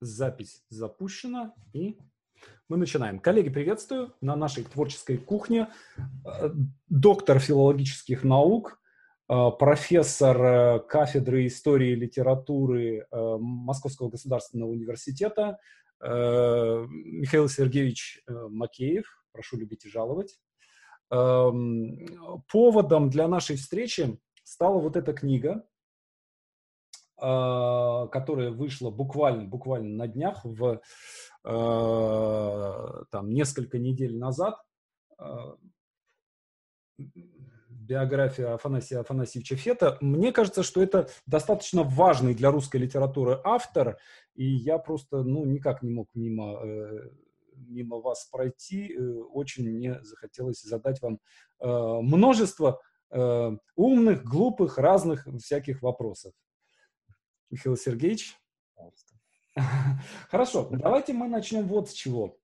Запись запущена и мы начинаем. Коллеги, приветствую на нашей творческой кухне. Э, доктор филологических наук, э, профессор э, кафедры истории и литературы Московского государственного университета Михаил Сергеевич Макеев. Прошу любить и жаловать. Эм, поводом для нашей встречи стала вот эта книга, которая вышла буквально, буквально на днях, в, а, там, несколько недель назад, а, биография Афанасия Афанасьевича Фета. Мне кажется, что это достаточно важный для русской литературы автор, и я просто, ну, никак не мог мимо, э, мимо вас пройти. Э, очень мне захотелось задать вам э, множество умных, глупых, разных всяких вопросов. Михаил Сергеевич. Хорошо, давайте мы начнем вот с чего.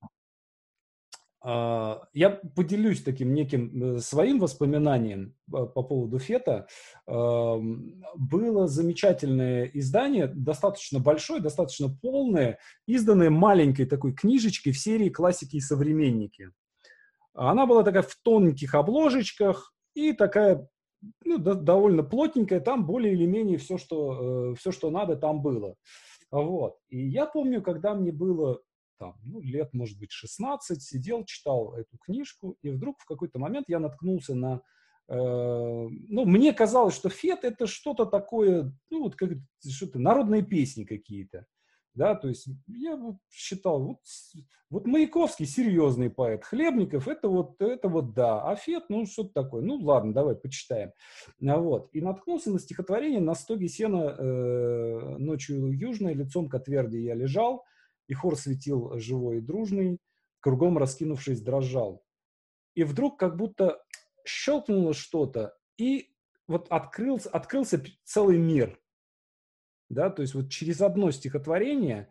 А, я поделюсь таким неким э, своим воспоминанием по поводу Фета. Было замечательное издание, достаточно большое, достаточно полное, изданное маленькой такой книжечкой в серии «Классики и современники». Она была такая в тонких обложечках и такая ну, до, довольно плотненькая, там более или менее все что, э, все, что надо, там было. Вот. И я помню, когда мне было там, ну, лет, может быть, 16, сидел, читал эту книжку, и вдруг в какой-то момент я наткнулся на... Э, ну, мне казалось, что фет — это что-то такое, ну, вот как что-то, народные песни какие-то да, то есть я считал, вот, вот Маяковский серьезный поэт, Хлебников это вот, это вот да, а Фет, ну что-то такое, ну ладно, давай почитаем, а вот, и наткнулся на стихотворение «На стоге сена э, ночью южной, лицом к отверди я лежал, и хор светил живой и дружный, кругом раскинувшись дрожал». И вдруг как будто щелкнуло что-то, и вот открылся, открылся целый мир – да, то есть вот через одно стихотворение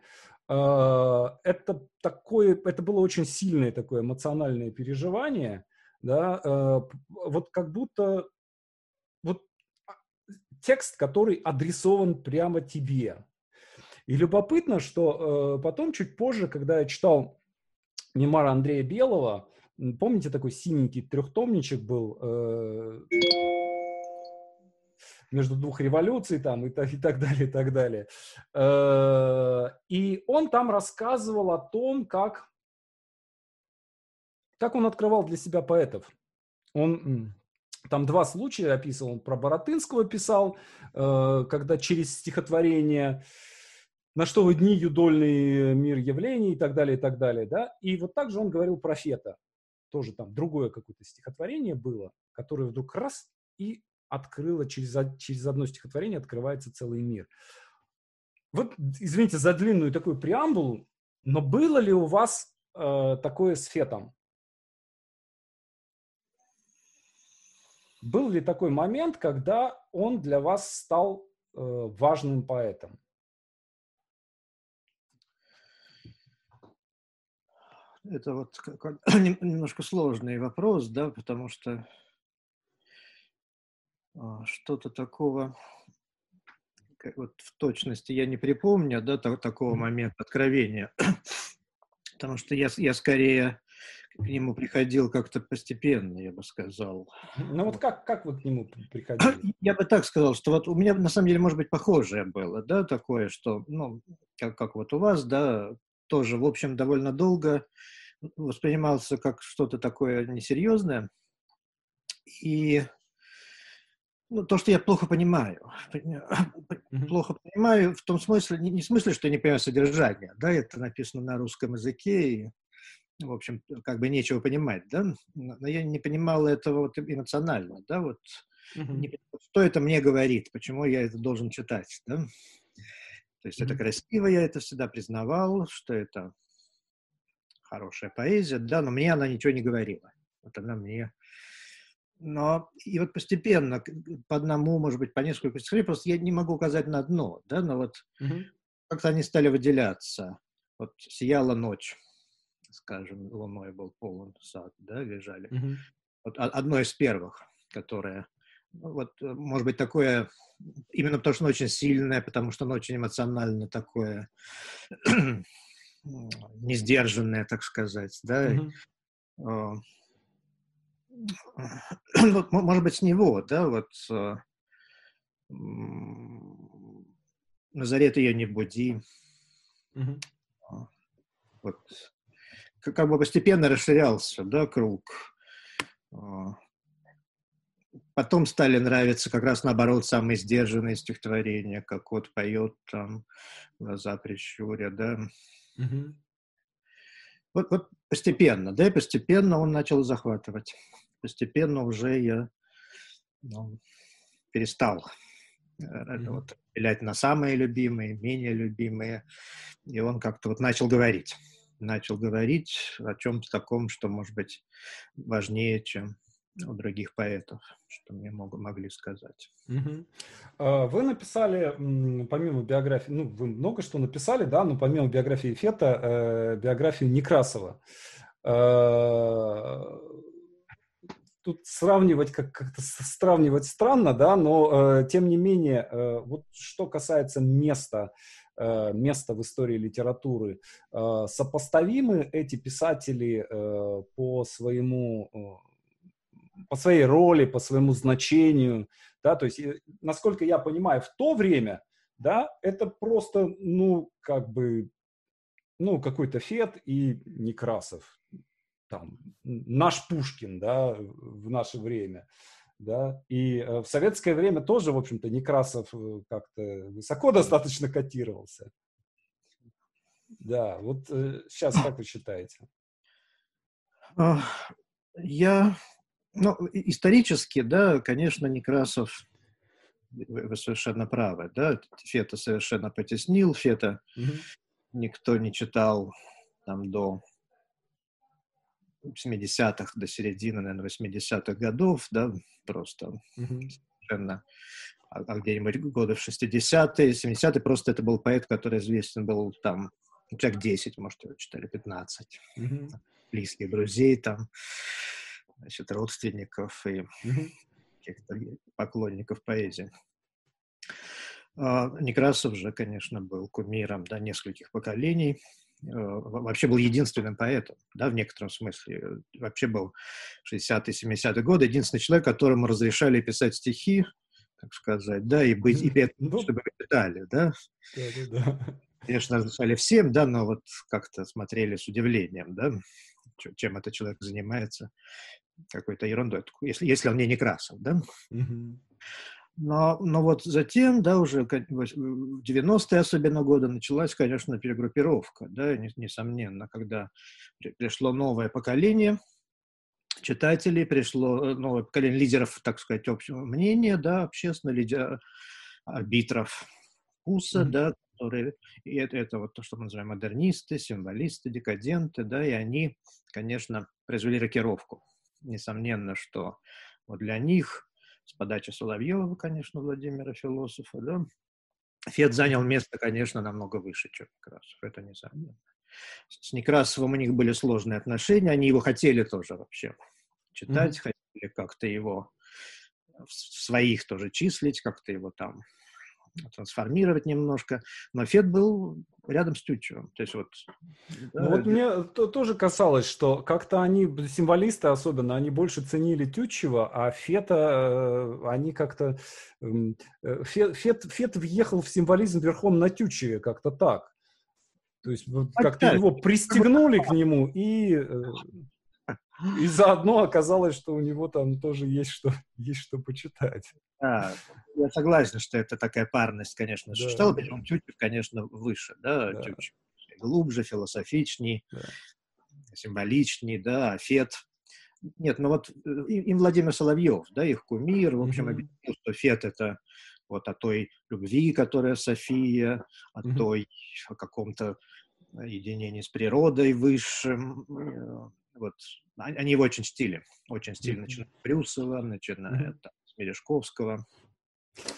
э, это такое, это было очень сильное такое эмоциональное переживание, да, э, вот как будто вот а, текст, который адресован прямо тебе. И любопытно, что э, потом, чуть позже, когда я читал мемуары Андрея Белого, помните, такой синенький трехтомничек был, э, между двух революций там и так, и так далее, и так далее. Э, и он там рассказывал о том, как, как он открывал для себя поэтов. Он там два случая описывал. Он про Боротынского писал, э, когда через стихотворение на что вы дни, юдольный мир явлений и так далее, и так далее, да. И вот также он говорил про Фета. Тоже там другое какое-то стихотворение было, которое вдруг раз и открыла, через, через одно стихотворение открывается целый мир. Вот, извините за длинную такую преамбулу, но было ли у вас э, такое с Фетом? Был ли такой момент, когда он для вас стал э, важным поэтом? Это вот немножко сложный вопрос, да, потому что что-то такого, вот в точности я не припомню, да, такого момента откровения, потому что я, я скорее к нему приходил как-то постепенно, я бы сказал. Ну вот как, как вы к нему приходили? Я бы так сказал, что вот у меня на самом деле, может быть, похожее было, да, такое, что, ну, как, как вот у вас, да, тоже, в общем, довольно долго воспринимался как что-то такое несерьезное. И ну, то, что я плохо понимаю. Mm-hmm. Плохо понимаю в том смысле, не, не в смысле, что я не понимаю содержание, да, это написано на русском языке, и, в общем, как бы нечего понимать, да, но я не понимал этого вот эмоционально, да, вот, mm-hmm. не, что это мне говорит, почему я это должен читать, да. То есть mm-hmm. это красиво, я это всегда признавал, что это хорошая поэзия, да, но мне она ничего не говорила. Вот она мне но и вот постепенно, по одному, может быть, по несколько стихотворений, просто я не могу указать на одно, да, но вот угу. как-то они стали выделяться. Вот «Сияла ночь», скажем, луной был полон сад, да, лежали. Угу. Вот одно из первых, которое вот, может быть, такое, именно потому что оно очень сильное, потому что оно очень эмоционально такое, несдержанное, так сказать, да, mm-hmm. Ну, может быть, с него, да, вот Назарет ее не буди. Mm-hmm. Вот как бы постепенно расширялся, да, круг. А, потом стали нравиться как раз наоборот самые сдержанные стихотворения, как вот поет там глаза прищуря, да. Mm-hmm. Вот, вот постепенно, да, и постепенно он начал захватывать. Постепенно уже я ну, перестал mm-hmm. вот, пилять на самые любимые, менее любимые. И он как-то вот начал говорить начал говорить о чем-то таком, что, может быть, важнее, чем у других поэтов, что мне мог, могли сказать. Угу. Вы написали, помимо биографии, ну, вы много что написали, да, но помимо биографии Фета, э, биографию Некрасова. Э, тут сравнивать как- как-то сравнивать странно, да, но э, тем не менее, э, вот что касается места место в истории литературы. Сопоставимы эти писатели по своему по своей роли, по своему значению, да, то есть, насколько я понимаю, в то время, да, это просто, ну, как бы, ну, какой-то Фет и Некрасов, там, наш Пушкин, да, в наше время да, и э, в советское время тоже, в общем-то, Некрасов э, как-то высоко достаточно котировался. Да, вот сейчас э, как вы считаете? Я, ну, исторически, да, конечно, Некрасов, вы совершенно правы, да, Фета совершенно потеснил, Фета угу. никто не читал там до 70-х до середины, наверное, 80-х годов, да, просто mm-hmm. совершенно а, а где-нибудь годы в 60-е, 70-е, просто это был поэт, который известен был там, человек 10, может, его читали, 15, mm-hmm. близких друзей там, значит, родственников и каких-то поклонников поэзии. А, Некрасов же, конечно, был кумиром да, нескольких поколений. Э, вообще был единственным поэтом, да, в некотором смысле. Вообще был 60-е, 70-е годы единственный человек, которому разрешали писать стихи, так сказать, да, и быть, и петь, ну, чтобы читали, да. Да, да, да. Конечно, разрешали всем, да, но вот как-то смотрели с удивлением, да, чем этот человек занимается, какой-то ерундой, если, если он не Некрасов, да. Но, но вот затем, да, уже в 90-е особенно годы началась, конечно, перегруппировка, да, несомненно, когда пришло новое поколение читателей, пришло э, новое поколение лидеров, так сказать, общего мнения, да, общественно, лидер, арбитров вкуса, mm-hmm. да, которые, и это, это вот то, что мы называем модернисты, символисты, декаденты, да, и они, конечно, произвели рокировку. Несомненно, что вот для них с подачи Соловьева, конечно, Владимира философа, да, Фет занял место, конечно, намного выше, чем Некрасов, это несомненно. С Некрасовым у них были сложные отношения, они его хотели тоже вообще читать, mm-hmm. хотели как-то его в своих тоже числить, как-то его там трансформировать немножко. Но Фет был рядом с Тютчевым. То есть вот... Да, ну, вот мне то, тоже касалось, что как-то они, символисты особенно, они больше ценили Тютчева, а Фета, э, они как-то... Эм, э, Фет, Фет, Фет въехал в символизм верхом на Тютчеве, как-то так. То есть как-то его пристегнули к нему и э, и заодно оказалось, что у него там тоже есть что, есть что почитать. Да, я согласен, что это такая парность, конечно, да. существовала, причем Тютчев, конечно, выше, да, да. Тютчев глубже, философичней, да. символичней, да, Фет. Нет, ну вот им Владимир Соловьев, да, их кумир, в общем, mm-hmm. объяснил, что Фет — это вот о той любви, которая София, о mm-hmm. той, о каком-то единении с природой высшим, э, вот, они его очень чтили, очень чтили, mm-hmm. начиная с Брюсова, начиная mm-hmm. с Мережковского.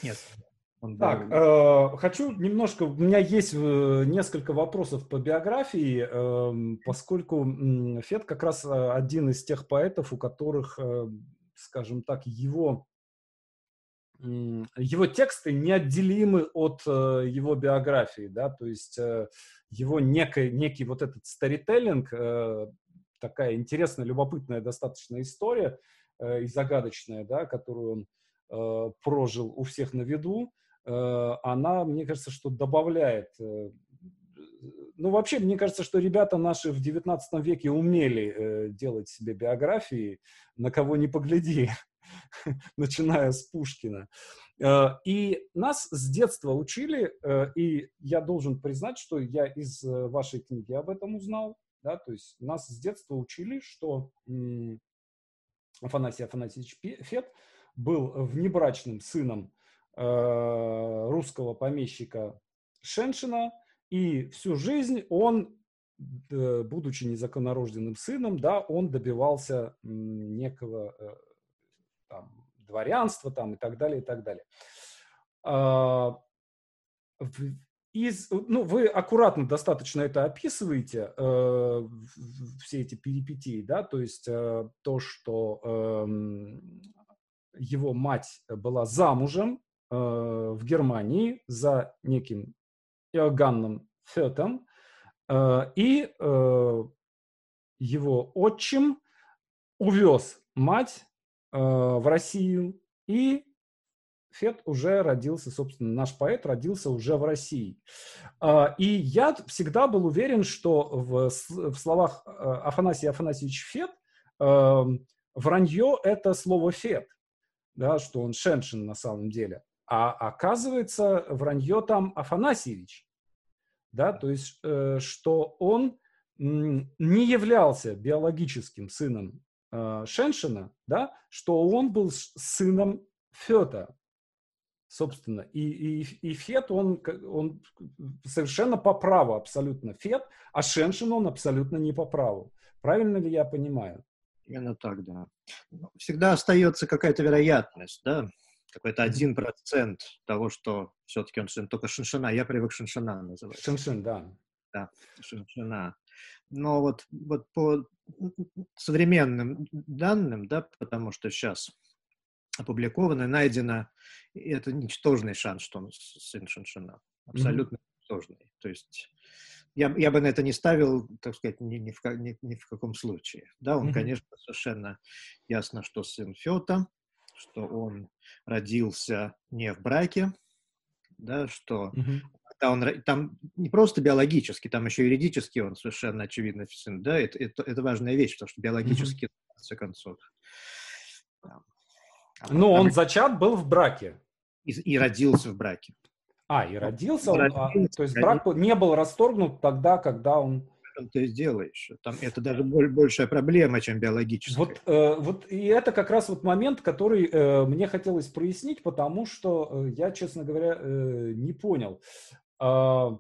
Нет, он так, э, хочу немножко, у меня есть э, несколько вопросов по биографии, э, поскольку э, Фет как раз э, один из тех поэтов, у которых, э, скажем так, его его тексты неотделимы от э, его биографии, да, то есть э, его некий, некий вот этот старителлинг, э, такая интересная, любопытная достаточно история и загадочная, да, которую он прожил у всех на виду, она, мне кажется, что добавляет ну, вообще, мне кажется, что ребята наши в 19 веке умели э, делать себе биографии, на кого не погляди, начиная с Пушкина. Э, и нас с детства учили, э, и я должен признать, что я из э, вашей книги об этом узнал, да, то есть нас с детства учили, что Афанасий Афанасьевич Фет был внебрачным сыном э, русского помещика Шеншина, и всю жизнь он, будучи незаконнорожденным сыном, да, он добивался некого э, там, дворянства там, и так далее, и так далее. А, из, ну, вы аккуратно достаточно это описываете, э, все эти перипетии, да, то есть э, то, что э, его мать была замужем э, в Германии за неким Иоганном Фетом, э, и э, его отчим увез мать э, в Россию, и Фет уже родился, собственно, наш поэт родился уже в России. И я всегда был уверен, что в, в словах Афанасия Афанасьевич Фет вранье – это слово «фет», да, что он Шеншин на самом деле. А оказывается, вранье там Афанасьевич да, то есть, э, что он не являлся биологическим сыном э, Шеншина, да, что он был сыном Фета, собственно. И, и, и Фет, он, он совершенно по праву абсолютно Фет, а Шеншин он абсолютно не по праву. Правильно ли я понимаю? Именно так, да. Ну, всегда остается какая-то вероятность, да, какой-то один процент того, что все-таки он сын, только шиншина, я привык шиншина называть. Шиншин, да. Да, шиншина. Но вот, вот по современным данным, да, потому что сейчас опубликовано, найдено, это ничтожный шанс, что он сын Шиншина. Абсолютно mm-hmm. ничтожный. То есть я, я бы на это не ставил, так сказать, ни, ни, в, ни, ни в каком случае. Да, он, mm-hmm. конечно, совершенно ясно, что сын Фета, что он родился не в браке, да, что mm-hmm. он там не просто биологически, там еще юридически он совершенно очевидно сын, да, это, это, это важная вещь, потому что биологически, mm-hmm. в конце концов. А ну, он зачат был в браке. И, и родился в браке. А, и родился, он, родился а, то есть брак не был расторгнут тогда, когда он ты сделаешь. Там это даже большая проблема, чем биологическая. Вот, э, вот и это как раз вот момент, который э, мне хотелось прояснить, потому что э, я, честно говоря, э, не понял. Э,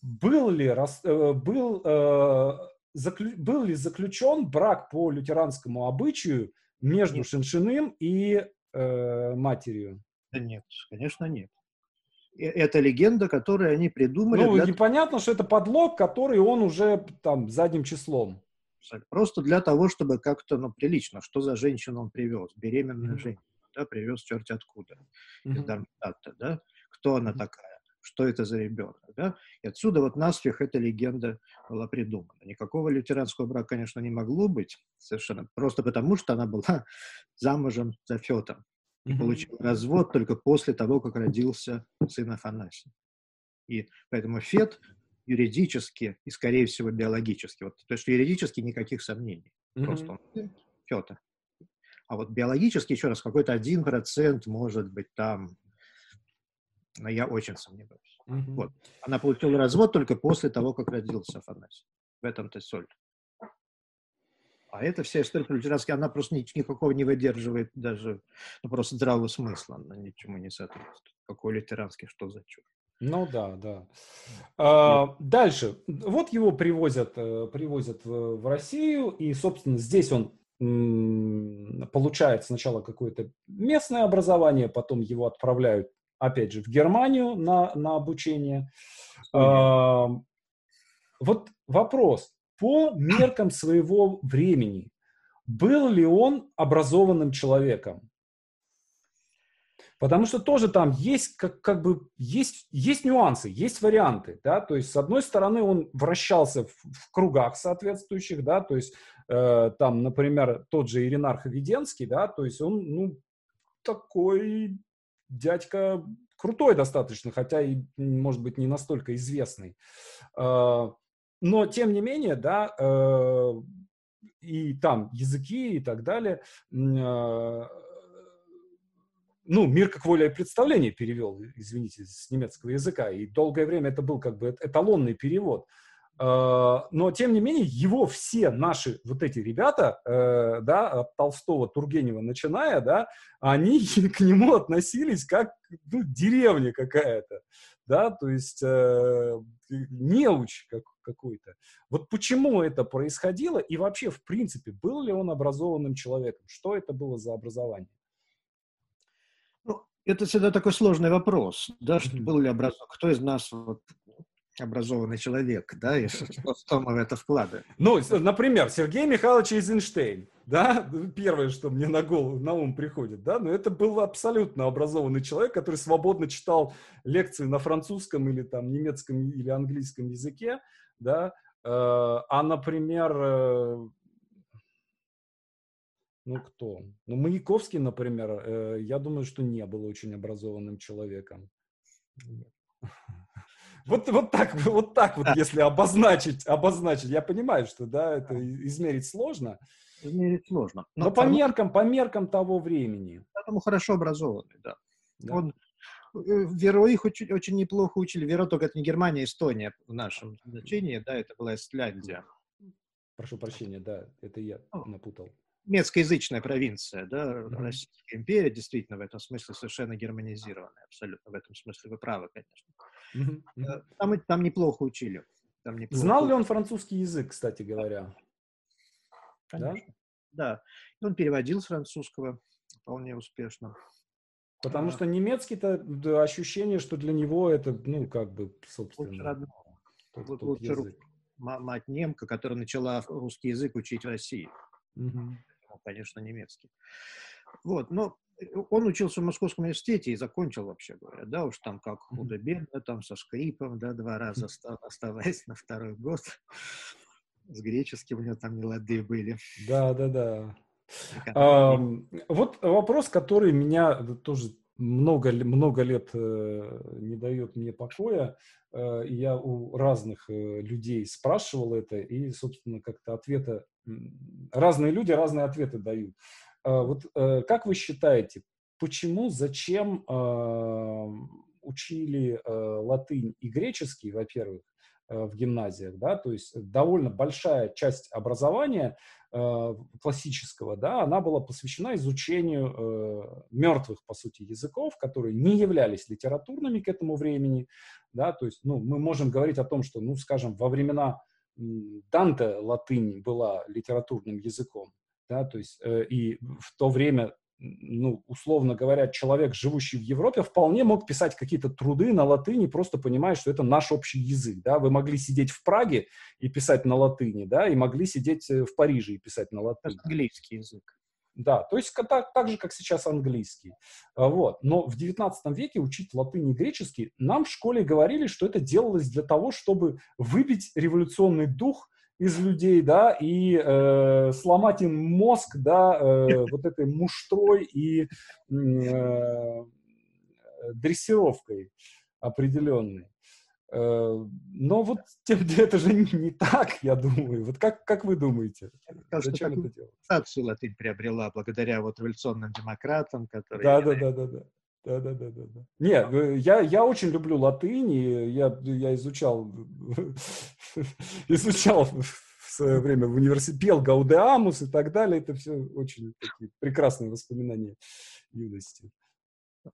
был ли, рас, э, был, э, заклю, был ли заключен брак по лютеранскому обычаю между. Шиншиным и э, матерью? Да нет, конечно, нет это легенда, которую они придумали. Ну, для... непонятно, что это подлог, который он уже там задним числом. Просто для того, чтобы как-то, ну, прилично, что за женщину он привез, беременную mm-hmm. женщину, да, привез черти откуда, mm-hmm. из Дармштадта, да, кто она mm-hmm. такая, что это за ребенок, да, и отсюда вот наспех эта легенда была придумана. Никакого лютеранского брака, конечно, не могло быть совершенно, просто потому, что она была замужем за Фетом, mm-hmm. получил развод только после того, как родился сын Афанасий. И поэтому Фет юридически и, скорее всего, биологически. Вот, то есть юридически никаких сомнений. Mm-hmm. Просто он Фета. А вот биологически, еще раз, какой-то один процент может быть там, но я очень сомневаюсь. Mm-hmm. Вот. Она получила развод только после того, как родился Афанасий. В этом-то соль. А эта вся история про лютеранский, она просто никакого не выдерживает даже ну, просто здравого смысла, она ничему не соответствует. Какой лютеранский, что за чушь. Ну да, да. А, дальше. Вот его привозят, э, привозят в, в Россию, и, собственно, здесь он м, получает сначала какое-то местное образование, потом его отправляют, опять же, в Германию на, на обучение. А, вот вопрос по меркам своего времени, был ли он образованным человеком? Потому что тоже там есть как, как бы есть, есть нюансы, есть варианты, да, то есть с одной стороны он вращался в, в кругах соответствующих, да, то есть э, там, например, тот же Иринарх Веденский, да, то есть он, ну, такой дядька крутой достаточно, хотя и, может быть, не настолько известный. Э, но, тем не менее, да, э, и там языки и так далее, э, ну, «Мир как воля и представление» перевел, извините, с немецкого языка, и долгое время это был как бы эталонный перевод. А, но, тем не менее, его все наши вот эти ребята, э, да, от Толстого, Тургенева начиная, да, они к нему относились как, ну, деревня какая-то, да, то есть э, неуч как, какой-то. Вот почему это происходило, и вообще, в принципе, был ли он образованным человеком? Что это было за образование? Это всегда такой сложный вопрос, да, что был ли образован, кто из нас вот, образованный человек, да, и что, что мы в это вкладываем. Ну, например, Сергей Михайлович Эйзенштейн, да, первое, что мне на голову, на ум приходит, да, но это был абсолютно образованный человек, который свободно читал лекции на французском или там немецком или английском языке, да, э, а, например, э, ну, кто? Ну, Маяковский, например, э, я думаю, что не был очень образованным человеком. Вот, вот так, вот так вот, если обозначить, обозначить, я понимаю, что, да, это измерить сложно. Измерить сложно. Но, Но по меркам, по меркам того времени. Поэтому хорошо образованный, да. да. Он, э, Веро их очень, очень неплохо учили. Веро только это не Германия, Эстония в нашем значении, да, это была Исляндия. Прошу прощения, да, это я напутал немецкоязычная провинция, да, mm-hmm. Российская империя действительно в этом смысле совершенно германизированная, абсолютно в этом смысле вы правы, конечно. Mm-hmm. Там, там неплохо учили. Там неплохо Знал ли он французский язык, кстати говоря? Конечно. Да? да. Он переводил с французского вполне успешно. Потому а, что немецкий-то да, ощущение, что для него это, ну, как бы, собственно, тот, вот, тот язык. Мать немка, которая начала русский язык учить в России. Угу конечно, немецкий. Вот, но э, он учился в Московском университете и закончил, вообще говоря, да, уж там как худо-бедно, там со скрипом, да, два раза оставаясь на второй год. С греческим у него там не лады были. Да, да, да. А, вот вопрос, который меня тоже много, много лет э, не дает мне покоя. Э, я у разных э, людей спрашивал это, и, собственно, как-то ответа... Разные люди разные ответы дают. Э, вот э, как вы считаете, почему, зачем э, учили э, латынь и греческий, во-первых, в гимназиях, да, то есть довольно большая часть образования э, классического, да, она была посвящена изучению э, мертвых, по сути, языков, которые не являлись литературными к этому времени, да, то есть, ну, мы можем говорить о том, что, ну, скажем, во времена Данте латынь была литературным языком, да, то есть, э, и в то время ну, условно говоря, человек, живущий в Европе, вполне мог писать какие-то труды на латыни, просто понимая, что это наш общий язык, да, вы могли сидеть в Праге и писать на латыни, да, и могли сидеть э, в Париже и писать на латыни. Английский язык. Да, то есть так, так же, как сейчас английский. А, вот. Но в XIX веке учить латынь и греческий нам в школе говорили, что это делалось для того, чтобы выбить революционный дух из людей, да, и э, сломать им мозг, да, э, вот этой муштрой и э, дрессировкой определенной. Э, но вот тем, это же не, так, я думаю. Вот как, как вы думаете? Кажется, Зачем это делать? латынь приобрела благодаря вот революционным демократам, которые... Да, да, да, да, да. Да, да, да, да, да. Не, э, я, я очень люблю латынь, и я, я изучал, изучал в свое время в университете, пел Гаудеамус и так далее. Это все очень такие прекрасные воспоминания юности.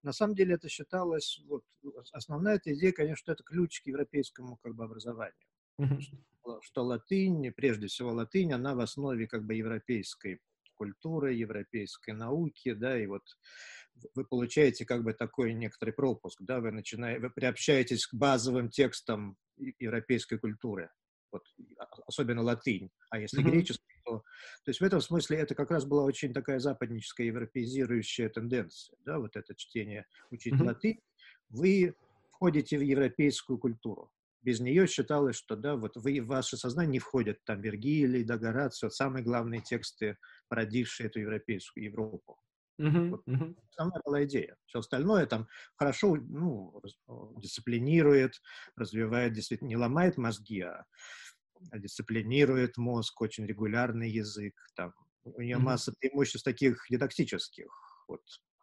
На самом деле это считалось, вот, основная эта идея, конечно, что это ключ к европейскому как бы, образованию. Mm-hmm. Что, что латынь, прежде всего латынь, она в основе как бы европейской культуры, европейской науки, да, и вот вы получаете как бы такой некоторый пропуск, да, вы начинаете, вы приобщаетесь к базовым текстам европейской культуры, вот, а, особенно латынь, а если mm-hmm. греческий, то есть в этом смысле это как раз была очень такая западническая европеизирующая тенденция, да, вот это чтение, учить mm-hmm. латынь. Вы входите в европейскую культуру. Без нее считалось, что да, вот вы, в ваше сознание не входят там Вергилий, да, Горацио, самые главные тексты, породившие эту европейскую Европу. Uh-huh, вот uh-huh. Основная была идея. Все остальное там хорошо ну, дисциплинирует, развивает, действительно, не ломает мозги, а дисциплинирует мозг, очень регулярный язык. Там. У нее mm-hmm. масса преимуществ таких дидактических. Вот,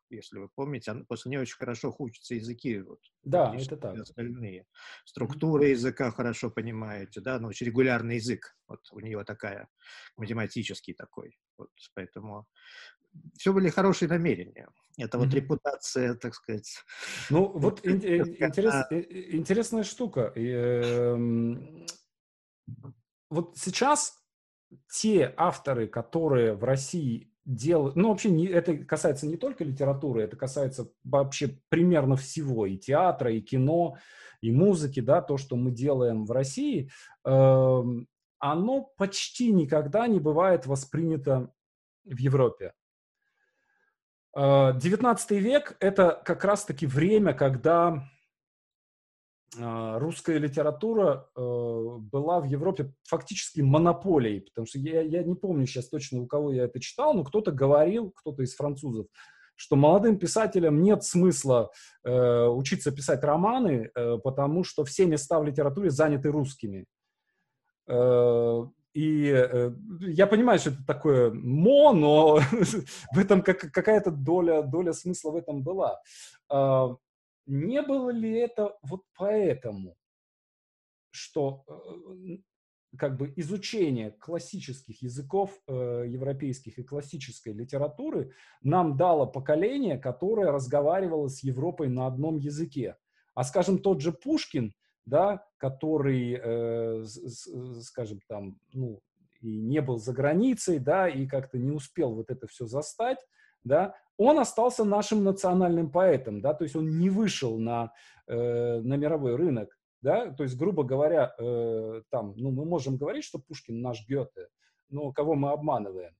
если вы помните, она, после нее очень хорошо учатся языки. Вот, да, это так. Остальные. Структура mm-hmm. языка хорошо понимаете, да, но очень регулярный язык. Вот у нее такая, математический такой. Вот, поэтому все были хорошие намерения. Это mm-hmm. вот репутация, так сказать. Ну, вот интерес, интересная штука. Эм, вот сейчас те авторы, которые в России делают, ну вообще не, это касается не только литературы, это касается вообще примерно всего, и театра, и кино, и музыки, да, то, что мы делаем в России, э, оно почти никогда не бывает воспринято в Европе. 19 э, век – это как раз-таки время, когда а, русская литература э, была в Европе фактически монополией, потому что я, я не помню сейчас точно, у кого я это читал, но кто-то говорил, кто-то из французов, что молодым писателям нет смысла э, учиться писать романы, э, потому что все места в литературе заняты русскими. Э, и э, я понимаю, что это такое мо, но в этом как, какая-то доля, доля смысла в этом была. Э, не было ли это вот поэтому, что э, как бы изучение классических языков э, европейских и классической литературы нам дало поколение, которое разговаривало с Европой на одном языке. А, скажем, тот же Пушкин, да, который, э, скажем, там, ну, и не был за границей, да, и как-то не успел вот это все застать, да, он остался нашим национальным поэтом, да, то есть он не вышел на, э, на мировой рынок, да, то есть, грубо говоря, э, там, ну, мы можем говорить, что Пушкин наш Гёте, но кого мы обманываем?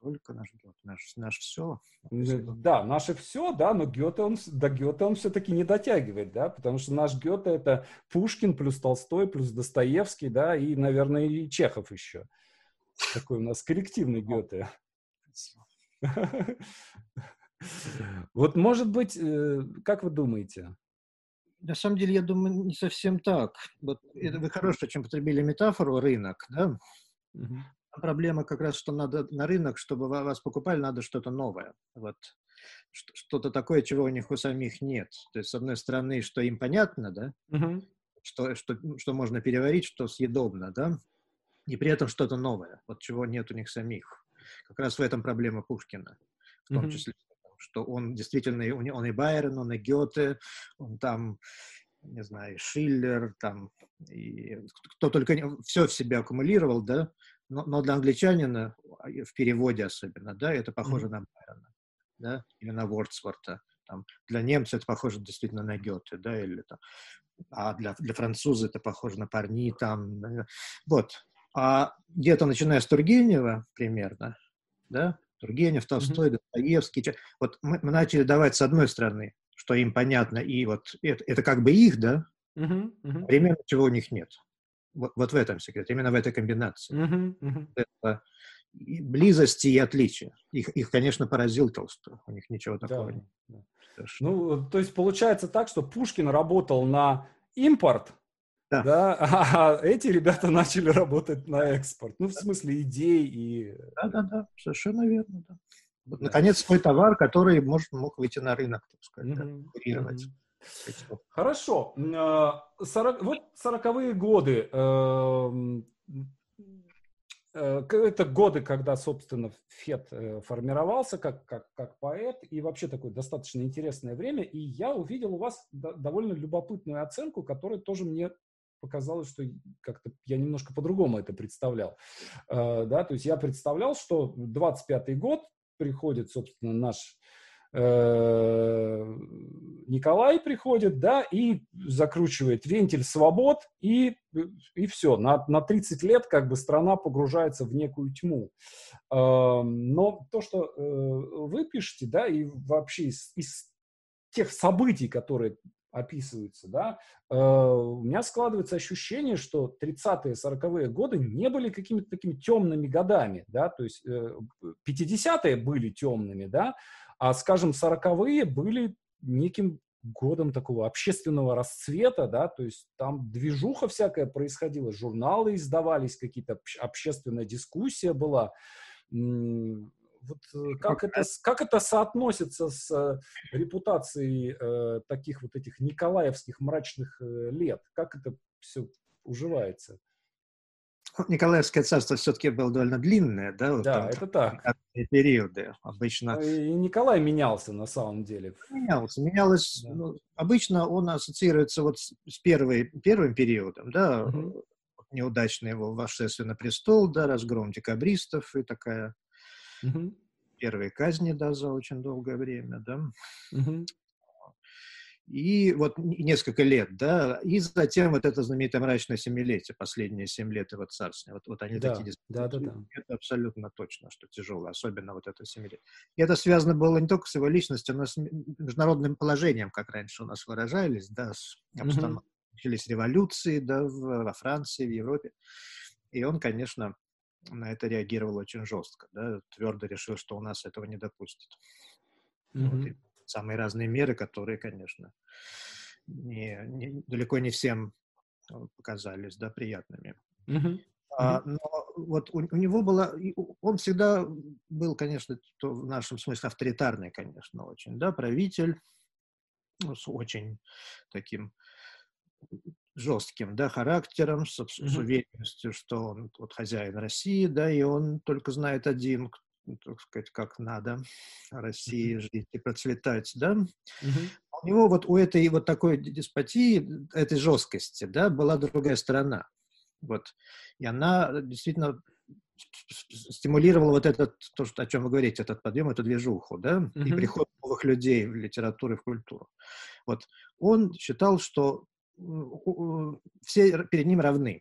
Только наш Гёте, наш, наш все. Да, наше все, да, но Гёте он, до Гёте он все-таки не дотягивает, да, потому что наш Гёте это Пушкин плюс Толстой плюс Достоевский, да, и, наверное, и Чехов еще. Такой у нас коллективный Гёте. Вот, может быть, э, как вы думаете? На самом деле, я думаю, не совсем так. Вот это вы хорошо чем потребили метафору рынок, да? Угу. Проблема как раз, что надо на рынок, чтобы вас покупали, надо что-то новое. Вот что-то такое, чего у них у самих нет. То есть, с одной стороны, что им понятно, да, угу. что, что, что можно переварить, что съедобно, да, и при этом что-то новое, вот чего нет у них самих. Как раз в этом проблема Пушкина, в том mm-hmm. числе, что он действительно, он и Байрон, он и Гёте, он там, не знаю, Шиллер, там, и кто только все в себя аккумулировал, да, но, но для англичанина, а, в переводе особенно, да, это похоже mm-hmm. на Байрона, да, или на Вордсворта. Там, для немца это похоже действительно на Гёте, да, или там, а для, для француза это похоже на Парни, там, вот. А где-то начиная с Тургенева примерно, да, Тургенев, Толстой, mm-hmm. Достоевский. Вот мы, мы начали давать с одной стороны, что им понятно, и вот это, это как бы их, да, mm-hmm. Mm-hmm. примерно чего у них нет. Вот, вот в этом секрет, именно в этой комбинации. Mm-hmm. Mm-hmm. Это и близости и отличия. Их, их, конечно, поразил Толстой. У них ничего такого да. нет. Ну, то есть получается так, что Пушкин работал на импорт, да. да? А эти ребята начали работать на экспорт. Ну, в смысле идей и... Да-да-да, совершенно верно, да. Вот, наконец, свой товар, который может, мог выйти на рынок, так сказать, mm-hmm. да, mm-hmm. Хорошо. 40, вот сороковые годы. Эм, э, это годы, когда, собственно, Фет э, формировался как, как, как поэт, и вообще такое достаточно интересное время. И я увидел у вас довольно любопытную оценку, которая тоже мне показалось, что как-то я немножко по-другому это представлял. Э, да, то есть я представлял, что 25-й год приходит, собственно, наш Николай приходит, да, и закручивает вентиль свобод, и, и все. На, на 30 лет как бы страна погружается в некую тьму. Э, но то, что э, вы пишете, да, и вообще из, из тех событий, которые описываются, да, э, у меня складывается ощущение, что 30-е, 40-е годы не были какими-то такими темными годами, да, то есть э, 50-е были темными, да, а, скажем, 40-е были неким годом такого общественного расцвета, да, то есть там движуха всякая происходила, журналы издавались, какие-то общественная дискуссия была, вот э, как это, как это соотносится с э, репутацией э, таких вот этих николаевских мрачных э, лет? Как это все уживается? Ну, Николаевское царство все-таки было довольно длинное, да? Вот да, это так. Периоды обычно. Ну, и Николай менялся на самом деле. Менялся, менялось. Да. Ну, обычно он ассоциируется вот с, с первой, первым периодом, да, угу. неудачное его восшествие на престол, да, разгром декабристов и такая Угу. Первые казни, да, за очень долгое время, да. Угу. И вот несколько лет, да, и затем вот это знаменитое мрачное семилетие, последние семь лет его царствия. Вот, вот они да, такие да, да, да. Это абсолютно точно, что тяжело, особенно вот это семилетие. И это связано было не только с его личностью, но с международным положением, как раньше у нас выражались, да, с обстановкой. Угу. Начались революции, да, во Франции, в Европе. И он, конечно, на это реагировал очень жестко, да, твердо решил, что у нас этого не допустит. Mm-hmm. Вот, самые разные меры, которые, конечно, не, не, далеко не всем э, показались, да, приятными. Mm-hmm. А, но вот у, у него было, он всегда был, конечно, то в нашем смысле авторитарный, конечно, очень, да, правитель ну, с очень таким жестким, да, характером, с, mm-hmm. с уверенностью, что он вот хозяин России, да, и он только знает один, так сказать, как надо России mm-hmm. жить и процветать, да. Mm-hmm. У него вот у этой вот такой деспотии, этой жесткости, да, была другая сторона. Вот. И она действительно стимулировала вот этот, то, что, о чем вы говорите, этот подъем, эту движуху, да, mm-hmm. и приход новых людей в литературу и в культуру. Вот. Он считал, что все перед ним равны.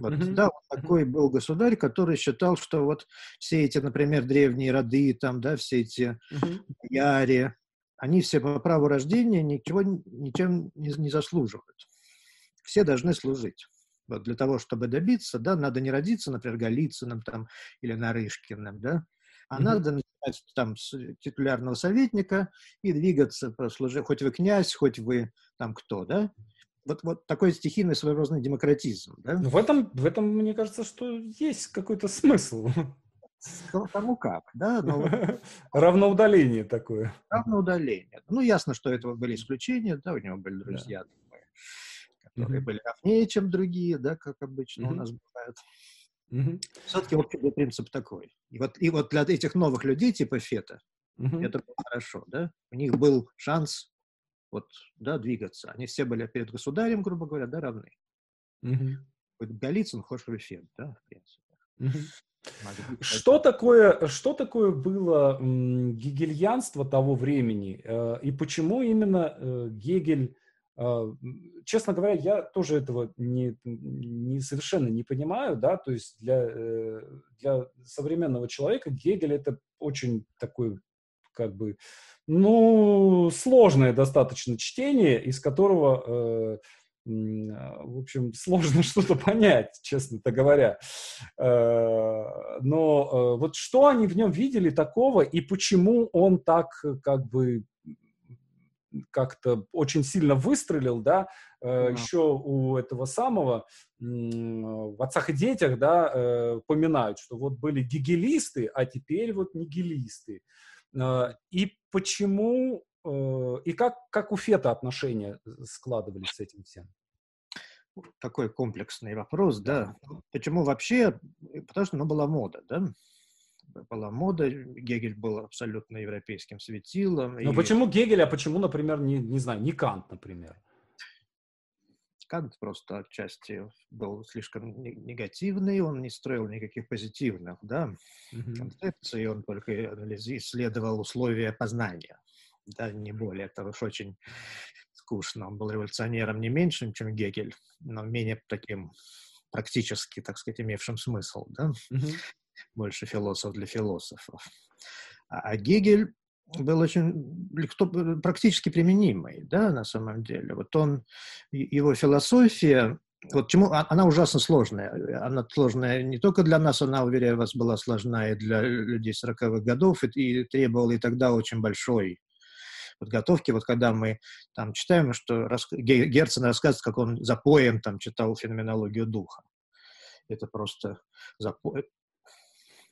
Вот, mm-hmm. да, вот такой был государь, который считал, что вот все эти, например, древние роды, там, да, все эти mm-hmm. яри, они все по праву рождения ничего, ничем не, не заслуживают. Все должны служить. Вот для того, чтобы добиться, да, надо не родиться, например, Голицыным там или Нарышкиным, да, а mm-hmm. надо начинать там с титулярного советника и двигаться, послужить, хоть вы князь, хоть вы там кто, да, вот, вот такой стихийный своеобразный демократизм. Да? В, этом, в этом, мне кажется, что есть какой-то смысл. Кому как, да? Но вот... Равноудаление такое. Равноудаление. Ну, ясно, что это были исключения, да, у него были друзья, да. которые mm-hmm. были равнее, чем другие, да, как обычно mm-hmm. у нас бывает. Mm-hmm. Все-таки общий принцип такой. И вот, и вот для этих новых людей, типа Фета, mm-hmm. это было хорошо, да? У них был шанс вот, да, двигаться. Они все были перед государем, грубо говоря, да, равны. Угу. Голицын, Хошевефен, да, в принципе. Угу. Что такое, что такое было гегельянство того времени э, и почему именно э, Гегель, э, честно говоря, я тоже этого не, не совершенно не понимаю, да, то есть для, для современного человека Гегель это очень такой как бы ну, сложное достаточно чтение, из которого, э, в общем, сложно что-то понять, честно-то говоря. Э, но э, вот что они в нем видели такого, и почему он так, как бы, как-то очень сильно выстрелил, да, mm-hmm. еще у этого самого в «Отцах и детях», да, поминают, что вот были гигелисты, а теперь вот нигилисты. Э, и почему, э, и как, как у Фета отношения складывались с этим всем? Такой комплексный вопрос, да. Почему вообще? Потому что ну, была мода, да? Была мода, Гегель был абсолютно европейским светилом. Но и... почему Гегель, а почему, например, не, не знаю, не Кант, например? Кант просто отчасти был слишком негативный, он не строил никаких позитивных да, mm-hmm. концепций, он только исследовал условия познания. да, не более. Это уж очень скучно. Он был революционером не меньшим, чем Гегель, но менее таким практически, так сказать, имевшим смысл, да? Mm-hmm. Больше философ для философов. А, а Гегель был очень легко, практически применимый, да, на самом деле. Вот он, его философия, вот чему, а, она ужасно сложная. Она сложная не только для нас, она, уверяю вас, была сложна и для людей 40-х годов, и, и требовала и тогда очень большой подготовки. Вот когда мы там читаем, что. Герцен рассказывает, как он за поем там читал феноменологию духа. Это просто запой.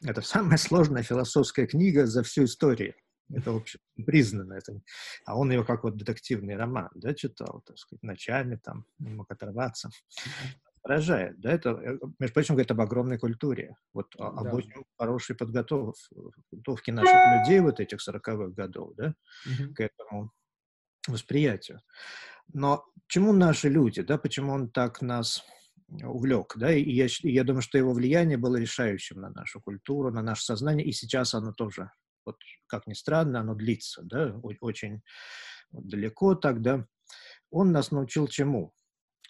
Это самая сложная философская книга за всю историю. Это, признано. Это... А он его как вот детективный роман, да, читал, так сказать, ночами там, не мог оторваться. Поражает, да, это, э, между прочим, говорит об огромной культуре, вот да. об очень хорошей подготовке, наших людей вот этих сороковых годов, да, угу. к этому восприятию. Но чему наши люди, да, почему он так нас увлек, да, и я, я думаю, что его влияние было решающим на нашу культуру, на наше сознание, и сейчас оно тоже вот как ни странно, оно длится, да, очень далеко тогда. Он нас научил чему?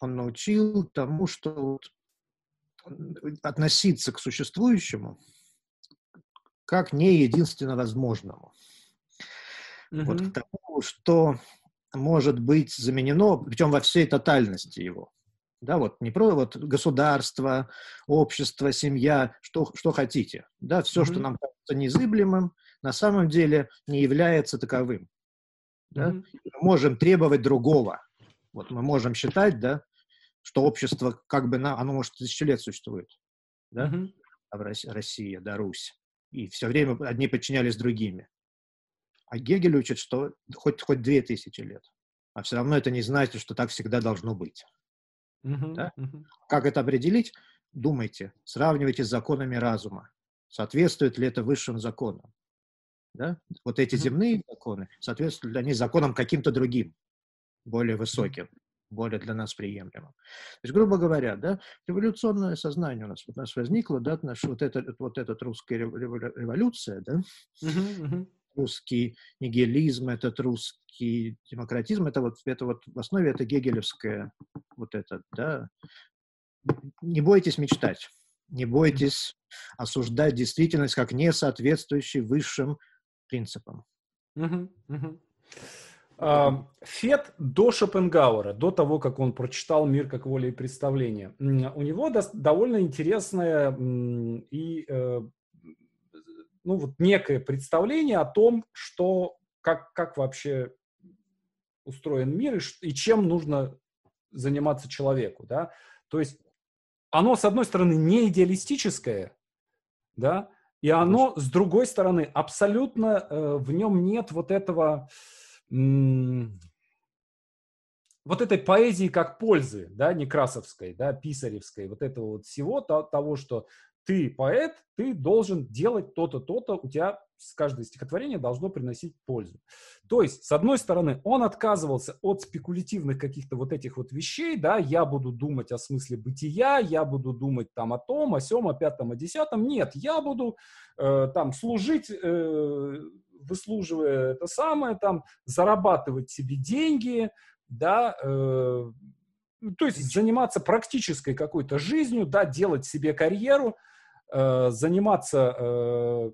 Он научил тому, что относиться к существующему как не единственно возможному. Mm-hmm. Вот к тому, что может быть заменено, причем во всей тотальности его. Да, вот не про вот государство, общество, семья, что, что хотите. Да, все, mm-hmm. что нам кажется незыблемым, на самом деле не является таковым. Да? Mm-hmm. Мы можем требовать другого. Вот мы можем считать, да, что общество как бы, на, оно может тысячи лет существует. Да? Mm-hmm. Россия, да, Русь. И все время одни подчинялись другими. А Гегель учит, что хоть, хоть две тысячи лет. А все равно это не значит, что так всегда должно быть. Да? Как это определить? Думайте, сравнивайте с законами разума. Соответствует ли это высшим законам? Да? Вот эти земные законы соответствуют они законам каким-то другим, более высоким, более для нас приемлемым. То есть, грубо говоря, да, революционное сознание у нас, у нас возникло, да, наш, вот, это, вот этот русская революция, да, русский нигилизм, этот русский демократизм, это вот, это вот в основе это гегелевское вот это, да, не бойтесь мечтать, не бойтесь осуждать действительность как не соответствующий высшим принципам. Угу. Фет до Шопенгауэра, до того, как он прочитал «Мир как воля и представление», у него до, довольно интересное и э, ну, вот некое представление о том, что, как, как вообще устроен мир и, и чем нужно заниматься человеку. Да? То есть оно, с одной стороны, не идеалистическое, да, и оно, с другой стороны, абсолютно э, в нем нет вот этого, м- вот этой поэзии как пользы, да, некрасовской, да, писаревской, вот этого вот всего то, того, что ты поэт, ты должен делать то-то, то-то, у тебя с каждое стихотворение должно приносить пользу. То есть, с одной стороны, он отказывался от спекулятивных каких-то вот этих вот вещей, да, я буду думать о смысле бытия, я буду думать там о том, о сем, о пятом, о десятом. Нет, я буду э, там служить, э, выслуживая это самое, там, зарабатывать себе деньги, да, э, то есть заниматься практической какой-то жизнью, да, делать себе карьеру, заниматься э,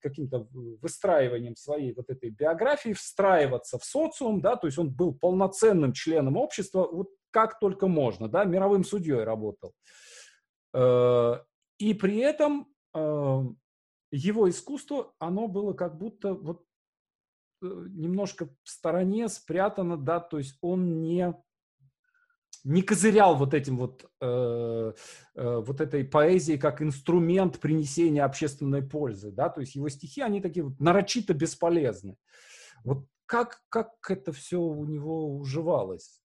каким-то выстраиванием своей вот этой биографии, встраиваться в социум, да, то есть он был полноценным членом общества, вот как только можно, да, мировым судьей работал. Э, и при этом его искусство, оно было как будто вот немножко в стороне спрятано, да, то есть он не не козырял вот этим вот, э, э, вот этой поэзией как инструмент принесения общественной пользы, да, то есть его стихи, они такие вот нарочито бесполезны. Вот как, как это все у него уживалось?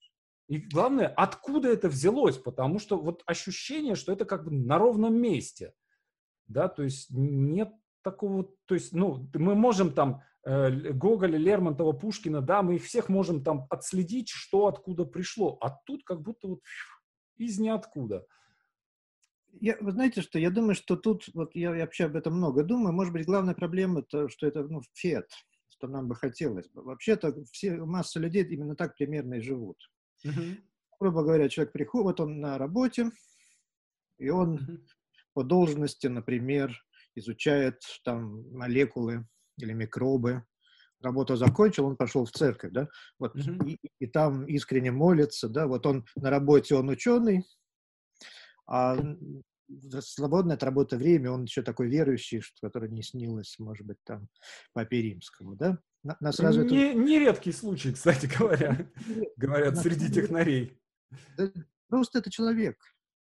И главное, откуда это взялось? Потому что вот ощущение, что это как бы на ровном месте, да, то есть нет такого, то есть, ну, мы можем там Гоголя, Лермонтова, Пушкина, да, мы их всех можем там отследить, что откуда пришло. А тут как будто вот из ниоткуда. Я, вы знаете, что я думаю, что тут, вот я, я вообще об этом много думаю, может быть, главная проблема, то, что это ну, фет, что нам бы хотелось бы. Вообще-то все, масса людей именно так примерно и живут. Mm-hmm. Грубо говоря, человек приходит, вот он на работе, и он mm-hmm. по должности, например, изучает там молекулы или микробы. Работу закончил, он пошел в церковь, да, вот, mm-hmm. и, и там искренне молится, да, вот он на работе, он ученый, а свободное от работы время, он еще такой верующий, что, который не снилось, может быть, там, Папе Римскому, да? Нас разве не, это... не редкий случай, кстати говоря, говорят, среди технарей. просто это человек.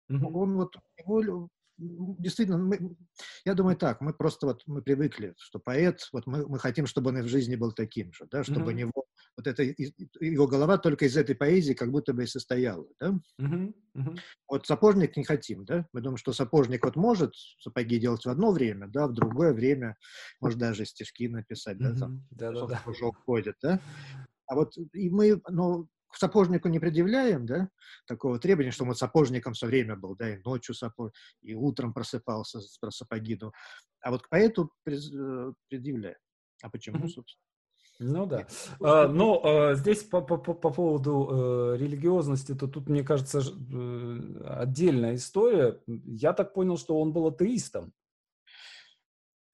Он вот, его действительно, мы, я думаю так, мы просто вот мы привыкли, что поэт, вот мы, мы хотим, чтобы он и в жизни был таким же, да, чтобы mm-hmm. у него вот это его голова только из этой поэзии как будто бы и состояла, да. Mm-hmm. Mm-hmm. Вот сапожник не хотим, да. Мы думаем, что сапожник вот может сапоги делать в одно время, да, в другое время может даже стишки написать, да, там, да, да, да. ходит, да. А вот и мы, ну, к сапожнику не предъявляем, да, такого требования, что он вот сапожником все время был, да, и ночью сапог, и утром просыпался про сапоги, ну, а вот к поэту э, предъявляем. А почему, mm-hmm. собственно? Ну да. А, но а, здесь по, по, по поводу э, религиозности, то тут, мне кажется, э, отдельная история. Я так понял, что он был атеистом.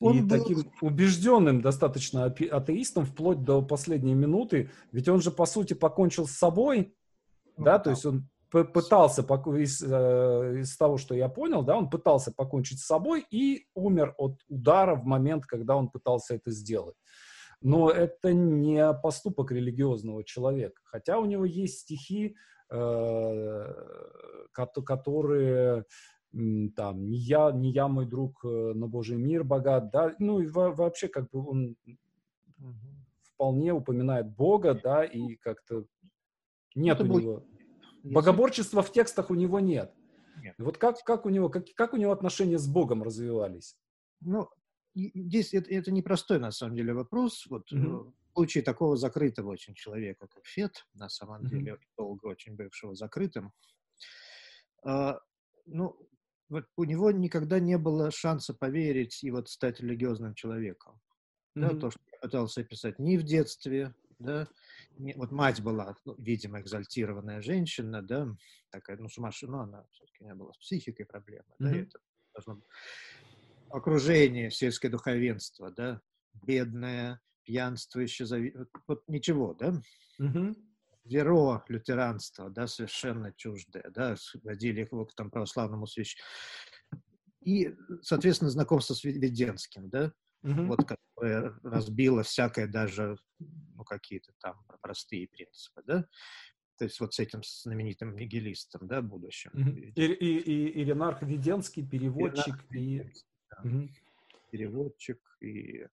Он и был... таким убежденным достаточно атеистом вплоть до последней минуты. Ведь он же, по сути, покончил с собой, ну, да, да, то есть он пытался, из, э, из того, что я понял, да, он пытался покончить с собой и умер от удара в момент, когда он пытался это сделать. Но это не поступок религиозного человека. Хотя у него есть стихи, э, которые там не я, не я мой друг, э, но Божий мир богат, да, ну и вообще как бы он вполне упоминает Бога, да, и как-то нет Это у него богоборчества в текстах у него нет. нет. Вот как как у него как как у него отношения с Богом развивались? Ну здесь это, это непростой на самом деле вопрос. Вот mm-hmm. в случае такого закрытого очень человека, как Фет, на самом mm-hmm. деле долго очень бывшего закрытым, э, ну вот у него никогда не было шанса поверить и вот стать религиозным человеком. Mm-hmm. Да, то, что я пытался описать не в детстве, да, не, вот мать была, ну, видимо, экзальтированная женщина, да, такая, ну, сумасшедшая, но она все-таки не была с психикой проблемы, mm-hmm. да, это должно быть окружение, сельское духовенство, да, бедное, пьянствующее, зави... вот ничего, да, mm-hmm веро лютеранства, да, совершенно чуждое, да, водили его к там православному священнику. И, соответственно, знакомство с Веденским, да, mm-hmm. вот которое разбило всякое даже, ну, какие-то там простые принципы, да, то есть вот с этим знаменитым нигилистом, да, будущим. Mm-hmm. И, и, и, Иринарх Веденский, переводчик. Иринарх и... Веденский, да. mm-hmm. Переводчик и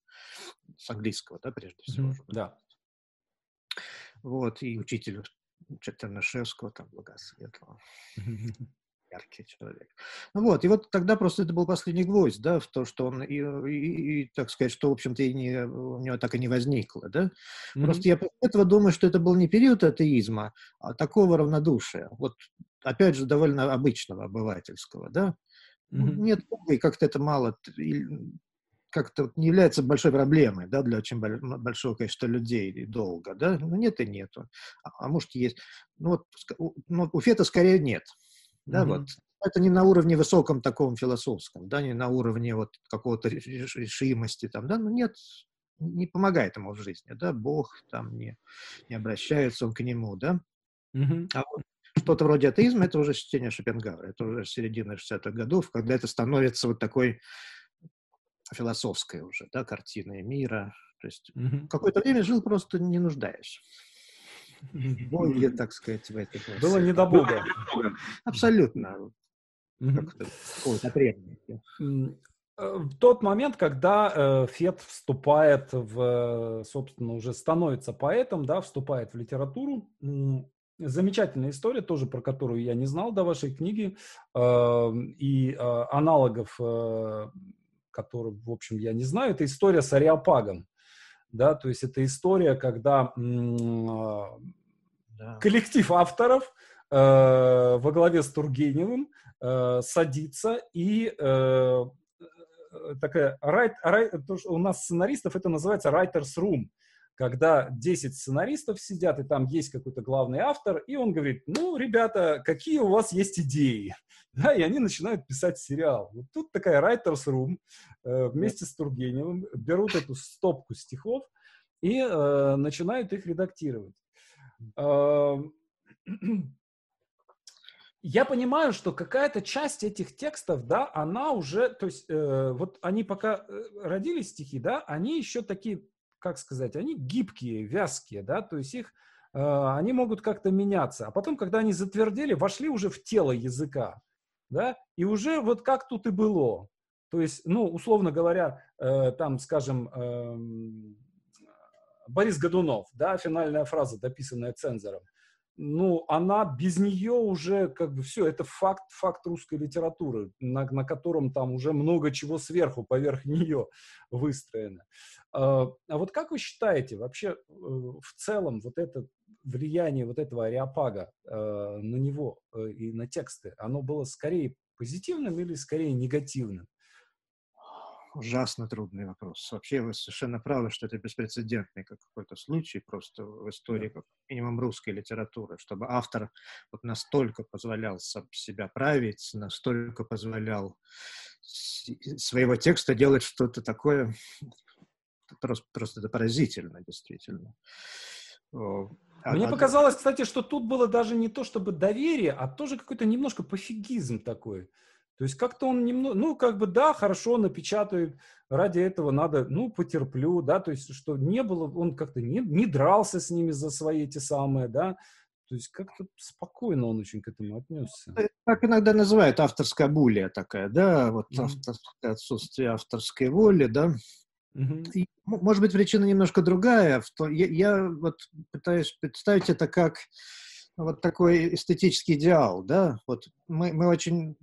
с английского, да, прежде всего. Mm-hmm. Да вот, и учитель Чернышевского, там, Благосветлого. Яркий человек. Ну вот, и вот тогда просто это был последний гвоздь, да, в то, что он, и, и, и так сказать, что, в общем-то, и не, у него так и не возникло, да. Mm-hmm. Просто я после этого думаю, что это был не период атеизма, а такого равнодушия. Вот, опять же, довольно обычного, обывательского, да. Mm-hmm. Нет, и как-то это мало как-то не является большой проблемой, да, для очень большого количества людей и долго, да, ну нет и нету, а, а может есть, ну вот, ну, у Фета скорее нет, да, mm-hmm. вот, это не на уровне высоком таком философском, да, не на уровне вот какого-то решимости там, да, ну нет, не помогает ему в жизни, да, Бог там не, не обращается он к нему, да, mm-hmm. а вот что-то вроде атеизма, это уже чтение Шопенгауэра, это уже середина 60-х годов, когда это становится вот такой философская уже, да, картина мира. То есть mm-hmm. какое-то время жил просто не нуждаясь. Более, так сказать, в этой Было не до Бога. Абсолютно. В тот момент, когда э, Фет вступает в, собственно, уже становится поэтом, да, вступает в литературу, замечательная история, тоже про которую я не знал до вашей книги, э, и э, аналогов э, которую, в общем, я не знаю, это история с Ариапагом. Да, то есть это история, когда да. коллектив авторов э, во главе с Тургеневым э, садится и э, такая, write, write, у нас сценаристов это называется writer's room, когда 10 сценаристов сидят, и там есть какой-то главный автор, и он говорит, ну, ребята, какие у вас есть идеи? Да, и они начинают писать сериал. Вот тут такая writer's room э, вместе с Тургеневым берут эту стопку стихов и э, начинают их редактировать. Э, я понимаю, что какая-то часть этих текстов, да, она уже, то есть, э, вот они пока э, родились стихи, да, они еще такие, как сказать, они гибкие, вязкие, да, то есть их, э, они могут как-то меняться, а потом, когда они затвердели, вошли уже в тело языка, да, и уже вот как тут и было. То есть, ну, условно говоря, э, там, скажем, э, Борис Годунов, да, финальная фраза, дописанная цензором, ну, она без нее уже как бы все, это факт, факт русской литературы, на, на котором там уже много чего сверху, поверх нее выстроено. А, а вот как вы считаете, вообще э, в целом вот это влияние вот этого ариапага э, на него э, и на тексты, оно было скорее позитивным или скорее негативным? ужасно трудный вопрос. Вообще вы совершенно правы, что это беспрецедентный как какой-то случай просто в истории, как минимум русской литературы, чтобы автор вот настолько позволял себя править, настолько позволял своего текста делать что-то такое, просто, просто это поразительно, действительно. Мне а, показалось, кстати, что тут было даже не то чтобы доверие, а тоже какой-то немножко пофигизм такой. То есть как-то он немного, ну, как бы, да, хорошо напечатают, ради этого надо, ну, потерплю, да, то есть что не было, он как-то не, не дрался с ними за свои эти самые, да, то есть как-то спокойно он очень к этому отнесся. Как иногда называют авторская булия такая, да, вот mm-hmm. автор, отсутствие авторской воли, да. И, может быть, причина немножко другая. Я, я вот пытаюсь представить это как вот такой эстетический идеал, да. Вот мы, мы очень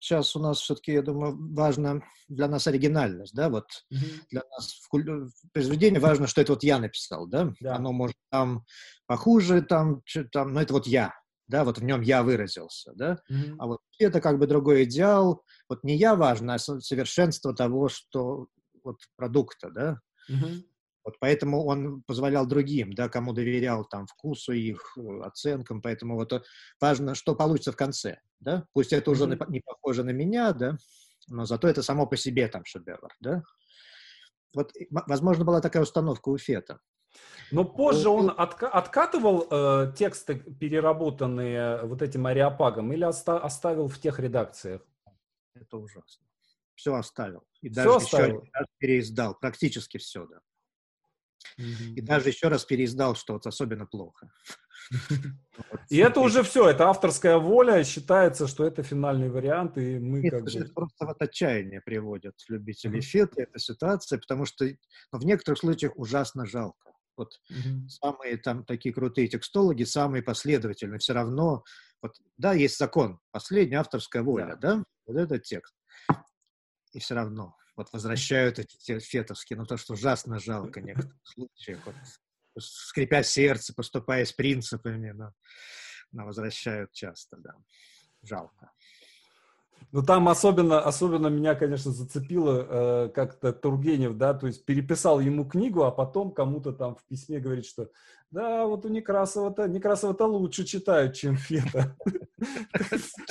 сейчас у нас все-таки, я думаю, важно для нас оригинальность, да, вот mm-hmm. для нас в, куль... в произведении важно, что это вот я написал, да, да. оно может там похуже, там, там, но это вот я, да, вот в нем я выразился, да, mm-hmm. а вот это как бы другой идеал, вот не я важно, а совершенство того, что вот продукта, да, mm-hmm. Вот поэтому он позволял другим, да, кому доверял там вкусу их, э, оценкам, поэтому вот э, важно, что получится в конце, да, пусть это уже mm-hmm. не похоже на меня, да, но зато это само по себе там шедевр, да. Вот, возможно, была такая установка у Фета. Но позже он отка- откатывал э, тексты, переработанные вот этим ариапагом, или оста- оставил в тех редакциях? Это ужасно. Все оставил. И все даже оставил. еще переиздал. Практически все, да. И даже еще раз переиздал, что вот особенно плохо. И это уже все, это авторская воля, считается, что это финальный вариант, и мы Нет, как бы... Это просто вот отчаяние приводят любителей фета, эта ситуация, потому что ну, в некоторых случаях ужасно жалко. Вот mm-hmm. самые там такие крутые текстологи, самые последовательные, все равно, вот, да, есть закон, последняя авторская воля, да, да? вот этот текст. И все равно вот возвращают эти фетовские, но то, что ужасно жалко в некоторых случаях, вот, скрипя сердце, поступая с принципами, но, но возвращают часто, да. Жалко. Ну, там особенно, особенно меня, конечно, зацепило э, как-то Тургенев, да, то есть переписал ему книгу, а потом кому-то там в письме говорит, что да, вот у Некрасова-то, Некрасова-то лучше читают, чем Фета.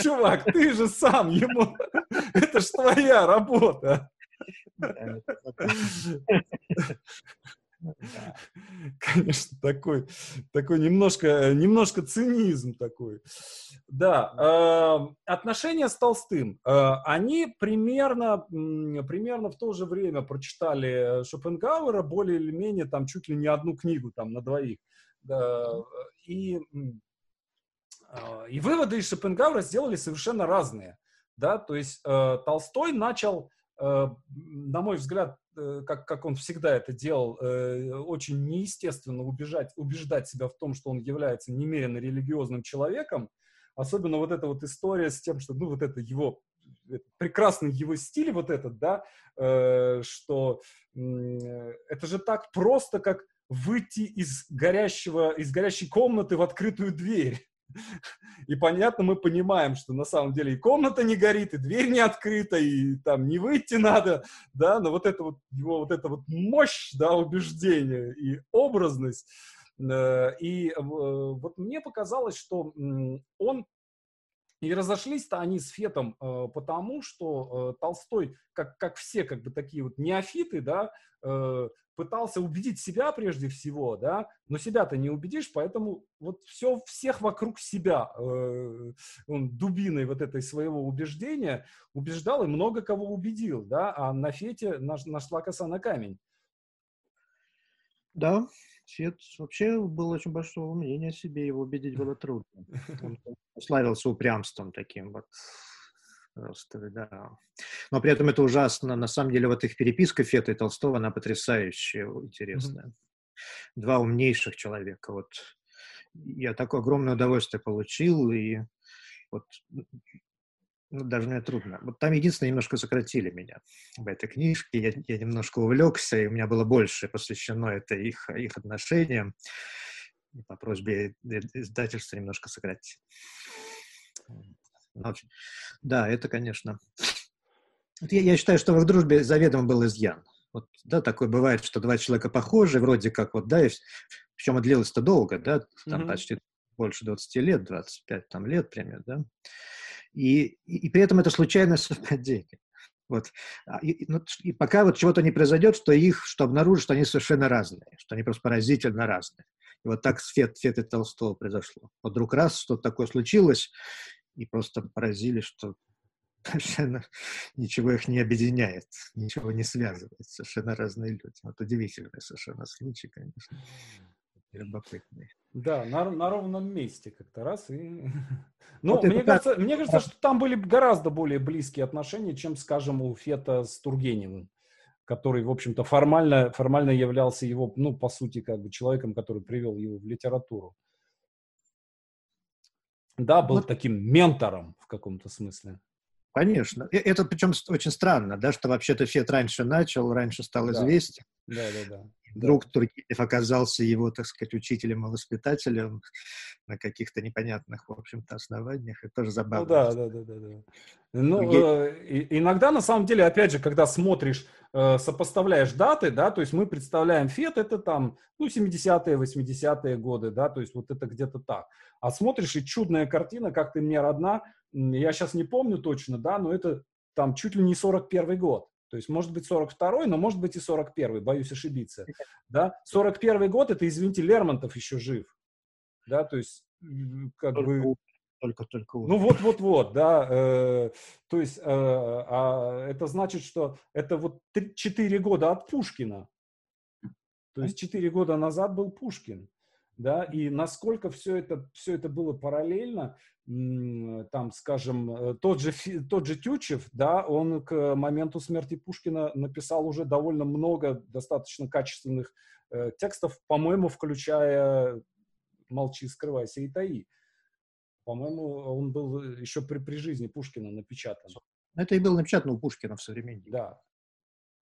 Чувак, ты же сам ему, это ж твоя работа. Конечно, такой, такой немножко, немножко цинизм такой. Да, э, отношения с Толстым. Э, они примерно, примерно в то же время прочитали Шопенгауэра, более или менее там чуть ли не одну книгу там на двоих. Да, и, э, и выводы из Шопенгауэра сделали совершенно разные. Да, то есть э, Толстой начал Э, на мой взгляд, э, как, как он всегда это делал, э, очень неестественно убежать, убеждать себя в том, что он является немерено религиозным человеком. Особенно вот эта вот история с тем, что, ну, вот это его прекрасный его стиль вот этот, да, что это же так просто, как выйти из горящего, из горящей комнаты в открытую дверь. И понятно, мы понимаем, что на самом деле и комната не горит, и дверь не открыта, и там не выйти надо, да, но вот это вот его вот эта вот мощь, да, убеждения и образность, э, и э, вот мне показалось, что он и разошлись-то они с Фетом э, потому, что Толстой, как, как все как бы такие вот неофиты, да, пытался убедить себя прежде всего, да, но себя-то не убедишь, поэтому вот все, всех вокруг себя э, он дубиной вот этой своего убеждения убеждал и много кого убедил, да, а на Фете наш, нашла коса на камень. Да, Свет вообще был очень большого мнения о себе, его убедить было трудно. Он славился упрямством таким вот. Просто, да. Но при этом это ужасно. На самом деле, вот их переписка Фета и Толстого, она потрясающая, интересная. Mm-hmm. Два умнейших человека. Вот я такое огромное удовольствие получил, и вот ну, даже мне трудно. Вот там единственное, немножко сократили меня в этой книжке. Я, я немножко увлекся, и у меня было больше посвящено это их, их отношениям. И по просьбе издательства немножко сократить. Но, да, это, конечно... Я, я считаю, что в их дружбе заведомо был изъян. Вот, да, такое бывает, что два человека похожи, вроде как вот, да, и, причем длилось-то долго, да, там mm-hmm. почти больше 20 лет, 25 там лет примерно, да. И, и, и при этом это случайное совпадение. Вот. А, и, ну, и пока вот чего-то не произойдет, что их, что обнаружат, что они совершенно разные, что они просто поразительно разные. И вот так с Фет, Фет и Толстого произошло. Вот вдруг раз что-то такое случилось, и просто поразили, что совершенно ничего их не объединяет, ничего не связывает. Совершенно разные люди. Вот удивительный совершенно случай, конечно. Любопытный. Да, на, на ровном месте как-то раз и... Ну, вот мне, кажется, мне кажется, что там были гораздо более близкие отношения, чем, скажем, у Фета с Тургеневым, который, в общем-то, формально, формально являлся его, ну, по сути, как бы человеком, который привел его в литературу. Да, был вот. таким ментором в каком-то смысле. Конечно. Это причем очень странно, да, что вообще-то Фет раньше начал, раньше стал известен. Да, да, да. Вдруг да. Тургенев оказался его, так сказать, учителем и воспитателем на каких-то непонятных, в общем-то, основаниях. Это тоже забавно. Ну, да, да, да, да. да. Ну, э, иногда, на самом деле, опять же, когда смотришь, э, сопоставляешь даты, да, то есть мы представляем ФЕД, это там, ну, 70-е, 80-е годы, да, то есть вот это где-то так. А смотришь, и чудная картина, как ты мне родна, я сейчас не помню точно, да, но это там чуть ли не 41 год. То есть, может быть, 42-й, но может быть и 41-й, боюсь ошибиться. Да? 41-й год, это, извините, Лермонтов еще жив. Да, то есть, как только, бы... Только, только. Ну, вот-вот-вот, да. Э, то есть, э, а это значит, что это вот 3, 4 года от Пушкина. То есть, 4 года назад был Пушкин да, и насколько все это, все это было параллельно, там, скажем, э, тот же, тот же Тютчев, да, он к моменту смерти Пушкина написал уже довольно много достаточно качественных э, текстов, по-моему, включая «Молчи, скрывайся и таи». По-моему, он был еще при, при жизни Пушкина напечатан. Это и было напечатано у Пушкина в «Современнике». Да,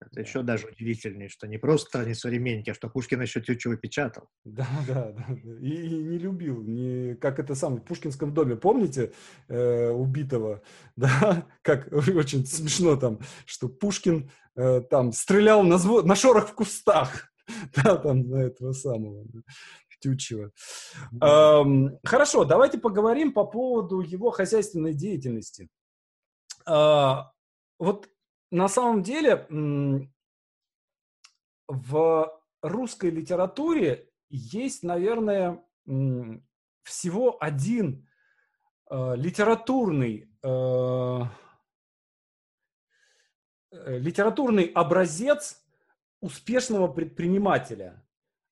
это еще даже удивительнее, что не просто не современники, а что Пушкин еще Тютчева печатал. Да, да, да. И, и не любил, не, как это самое, в Пушкинском доме, помните, э, убитого, да, как очень смешно там, что Пушкин э, там стрелял на, зво... на шорох в кустах, да, там на этого самого. Тютчева. Эм, хорошо, давайте поговорим по поводу его хозяйственной деятельности. Э, вот на самом деле в русской литературе есть, наверное, всего один э, литературный э, э, литературный образец успешного предпринимателя.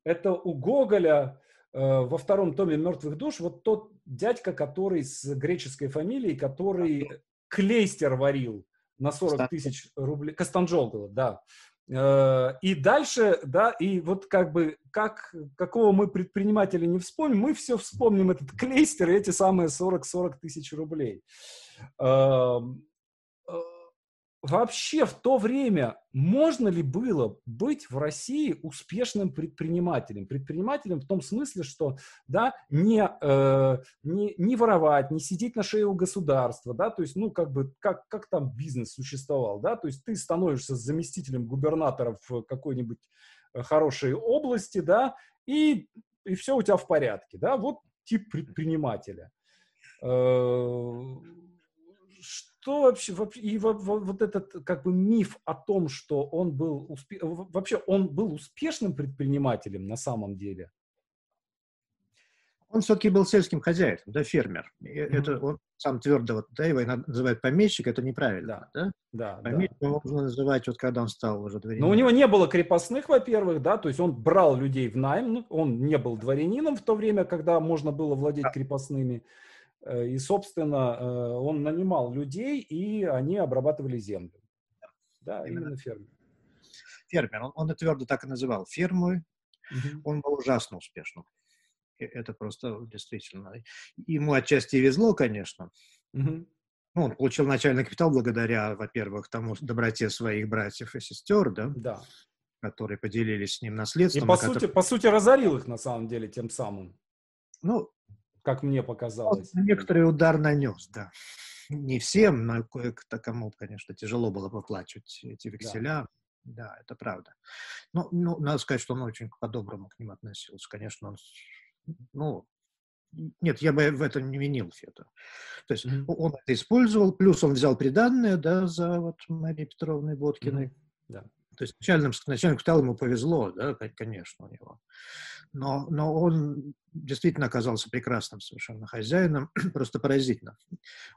Это у Гоголя во втором томе «Мертвых душ» вот тот дядька, который с греческой фамилией, который клейстер варил на 40 тысяч рублей. Кастанджол да. Э, и дальше, да, и вот как бы, как, какого мы предпринимателя не вспомним, мы все вспомним этот клейстер и эти самые 40-40 тысяч рублей. Вообще в то время можно ли было быть в России успешным предпринимателем? Предпринимателем в том смысле, что да, не, э, не, не воровать, не сидеть на шее у государства, да, то есть, ну, как бы, как, как там бизнес существовал, да, то есть ты становишься заместителем губернатора в какой-нибудь э, хорошей области, да, и, и все у тебя в порядке, да, вот тип предпринимателя. Э, что вообще, и вот этот как бы миф о том, что он был, успе... вообще он был успешным предпринимателем на самом деле? Он все-таки был сельским хозяином, да, фермер. Mm-hmm. Это он сам твердо, вот, да, его называют помещик, это неправильно, да? Да, помещик да. можно называть, вот когда он стал уже дворянином. Но у него не было крепостных, во-первых, да, то есть он брал людей в найм, ну, он не был дворянином в то время, когда можно было владеть да. крепостными. Э, и, собственно, э, он нанимал людей, и они обрабатывали землю. Да, именно, именно фермер. Фермер, он, он это твердо так и называл. Фермой угу. он был ужасно успешным. Это просто действительно... Ему отчасти везло, конечно. Угу. Ну, он получил начальный капитал благодаря, во-первых, тому доброте своих братьев и сестер, да? Да. Которые поделились с ним наследством. И, по, сути, по сути, разорил их, на самом деле, тем самым. Ну, как мне показалось. Он некоторый удар нанес, да. Не всем, но кое-кто кому, конечно, тяжело было выплачивать эти векселя. Да, да это правда. Но, ну, надо сказать, что он очень по-доброму к ним относился. Конечно, он, ну, нет, я бы в этом не винил Фета. То есть mm-hmm. он это использовал, плюс он взял приданное, да, за вот Марии Петровной Боткиной. Mm-hmm. Да. То есть начальным, начальник капитала ему повезло, да, конечно, у него. Но, но он действительно оказался прекрасным совершенно хозяином, просто поразительно.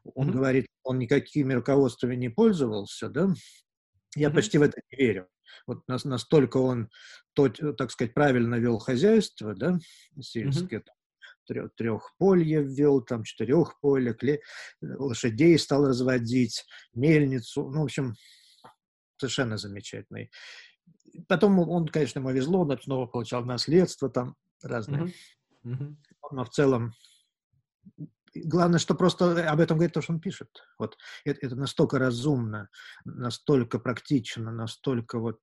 Он mm-hmm. говорит, он никакими руководствами не пользовался, да, я mm-hmm. почти в это не верю. Вот настолько он, то, так сказать, правильно вел хозяйство, да, сельское, mm-hmm. трехполье ввел, там четырехполье, кле... лошадей стал разводить, мельницу, ну, в общем, совершенно замечательный. Потом он, конечно, ему везло, он снова получал наследство там разные. Mm-hmm. Mm-hmm. Но в целом главное, что просто об этом говорит то, что он пишет. Вот это, это настолько разумно, настолько практично, настолько вот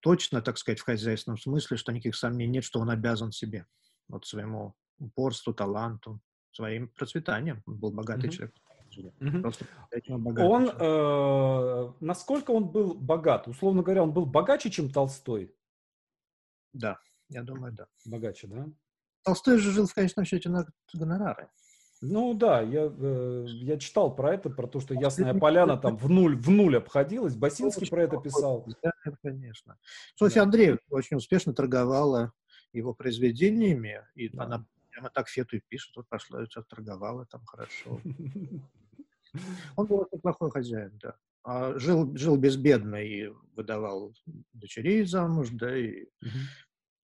точно, так сказать, в хозяйственном смысле, что никаких сомнений нет, что он обязан себе, вот своему упорству, таланту, своим процветанием. Он был богатый mm-hmm. человек. Угу. Он, э, насколько он был богат? Условно говоря, он был богаче, чем Толстой? Да, я думаю, да. Богаче, да? Толстой же жил в конечном счете на гонорары. Ну да, я, э, я читал про это, про то, что Ясная Поляна там в нуль, в нуль обходилась. Басинский про это писал. Да, конечно. Софья да. Андреевна очень успешно торговала его произведениями, и да. она прямо так Фету и пишет, вот пошла, сейчас торговала там хорошо. Он был очень плохой хозяин, да. А жил, жил безбедно и выдавал дочерей замуж, да, и uh-huh.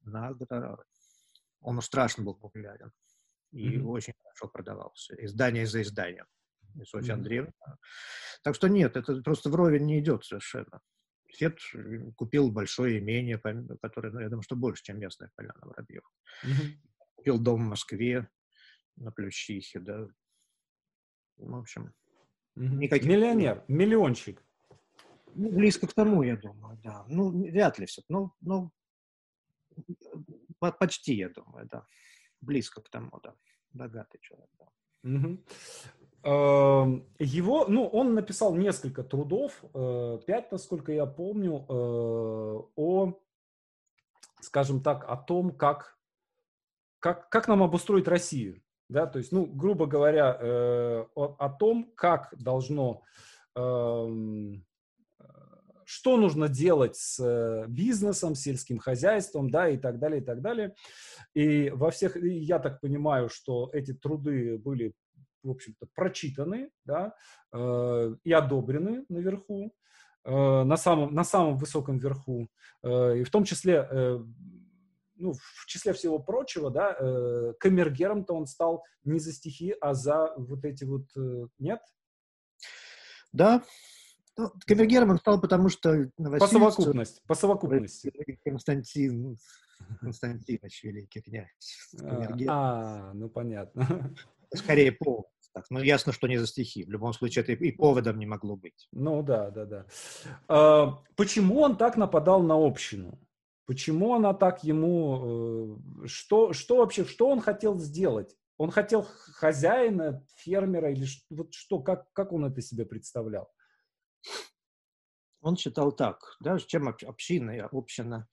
на гонорары. Он страшно был популярен и uh-huh. очень хорошо продавался. Издание за изданием. И Софья. Андреевна. Так что нет, это просто вровень не идет совершенно. Фет купил большое имение, которое, ну, я думаю, что больше, чем местная поляна Воробьев. Uh-huh. Купил дом в Москве на Плющихе, да. В общем, Никаких... Миллионер, миллиончик. Ну, близко к тому, я думаю, да. Ну, вряд ли все. Ну, ну, почти, я думаю, да. Близко к тому, да. Богатый человек, да. Угу. Его, ну, он написал несколько трудов, э, пять, насколько я помню, э, о, скажем так, о том, как, как, как нам обустроить Россию да, то есть, ну, грубо говоря, э, о, о том, как должно, э, что нужно делать с э, бизнесом, сельским хозяйством, да, и так далее, и так далее. И во всех, я так понимаю, что эти труды были, в общем-то, прочитаны, да, э, и одобрены наверху, э, на самом, на самом высоком верху, э, и в том числе э, ну, в числе всего прочего, да, э, камергером-то он стал не за стихи, а за вот эти вот, э, нет? Да, ну, камергером он стал, потому что По совокупности, по совокупности. Константин Константинович, великий князь. А, а, ну понятно. Скорее пол так. Ну, ясно, что не за стихи. В любом случае, это и поводом не могло быть. Ну, да, да, да. А, почему он так нападал на общину? Почему она так ему... Э, что, что вообще, что он хотел сделать? Он хотел хозяина, фермера или вот что, как, как он это себе представлял? Он считал так, да, чем община, община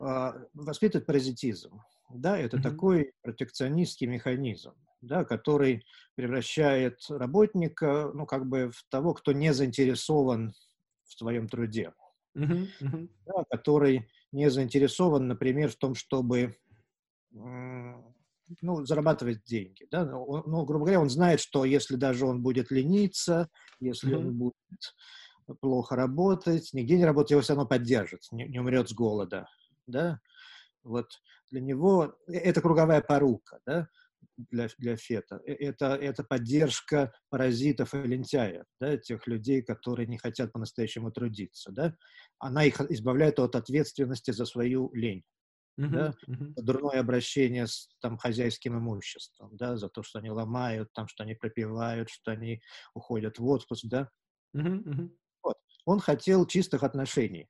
э, воспитывает паразитизм. Да, это mm-hmm. такой протекционистский механизм, да, который превращает работника, ну, как бы в того, кто не заинтересован в своем труде. Mm-hmm. Mm-hmm. Да, который не заинтересован, например, в том, чтобы ну, зарабатывать деньги. Да? Он, ну, грубо говоря, он знает, что если даже он будет лениться, если mm-hmm. он будет плохо работать, нигде не работать, его все равно поддержат, не, не умрет с голода. Да? Вот для него э, это круговая порука да? Для, для Фета. Э, это, это поддержка паразитов и лентяев, да? тех людей, которые не хотят по-настоящему трудиться. Да? Она их избавляет от ответственности за свою лень да, uh-huh. дурное обращение с там, хозяйским имуществом, да, за то, что они ломают, там, что они пропивают, что они уходят в отпуск, да. Uh-huh. Вот. Он хотел чистых отношений.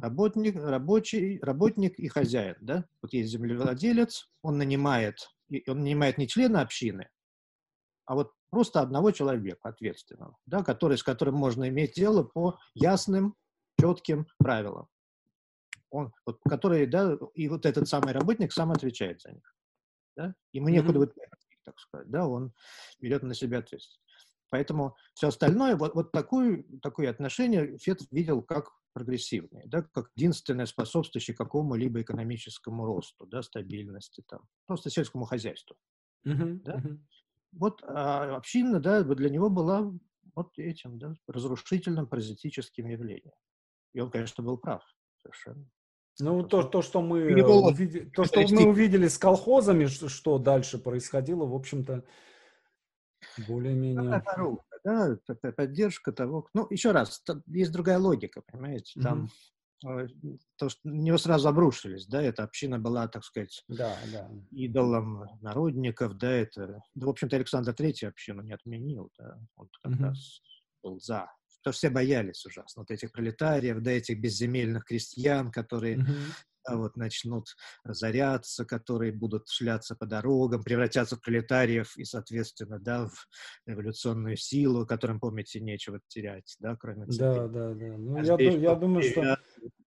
Работник, рабочий, работник и хозяин, да. Вот есть землевладелец, он нанимает, он нанимает не члена общины, а вот просто одного человека ответственного, да, который, с которым можно иметь дело по ясным, четким правилам он, вот, который, да, и вот этот самый работник сам отвечает за них. Да? Ему некуда mm-hmm. так сказать, да, он берет на себя ответственность. Поэтому все остальное, вот, вот такое, такое отношение Фет видел как прогрессивное, да, как единственное способствующее какому-либо экономическому росту, да, стабильности, там, просто сельскому хозяйству. Uh-huh, да? uh-huh. Вот а община, да, для него была вот этим, да, разрушительным паразитическим явлением. И он, конечно, был прав совершенно. Ну, то, то, что мы, увидели, то, что мы увидели с колхозами, что, что дальше происходило, в общем-то, более-менее... Да, поддержка того... Ну, еще раз, есть другая логика, понимаете? Там mm-hmm. то, что на него сразу обрушились, да, эта община была, так сказать, да, да. идолом народников, да, это... Да, в общем-то, Александр Третий общину не отменил, да, он как mm-hmm. раз был за потому что все боялись ужасно вот этих пролетариев, да, этих безземельных крестьян, которые mm-hmm. да, вот начнут разоряться, которые будут шляться по дорогам, превратятся в пролетариев и, соответственно, да, в революционную силу, которым, помните, нечего терять, да, кроме цепи. Да, да, да. Ну, а я, здесь, я думаю, что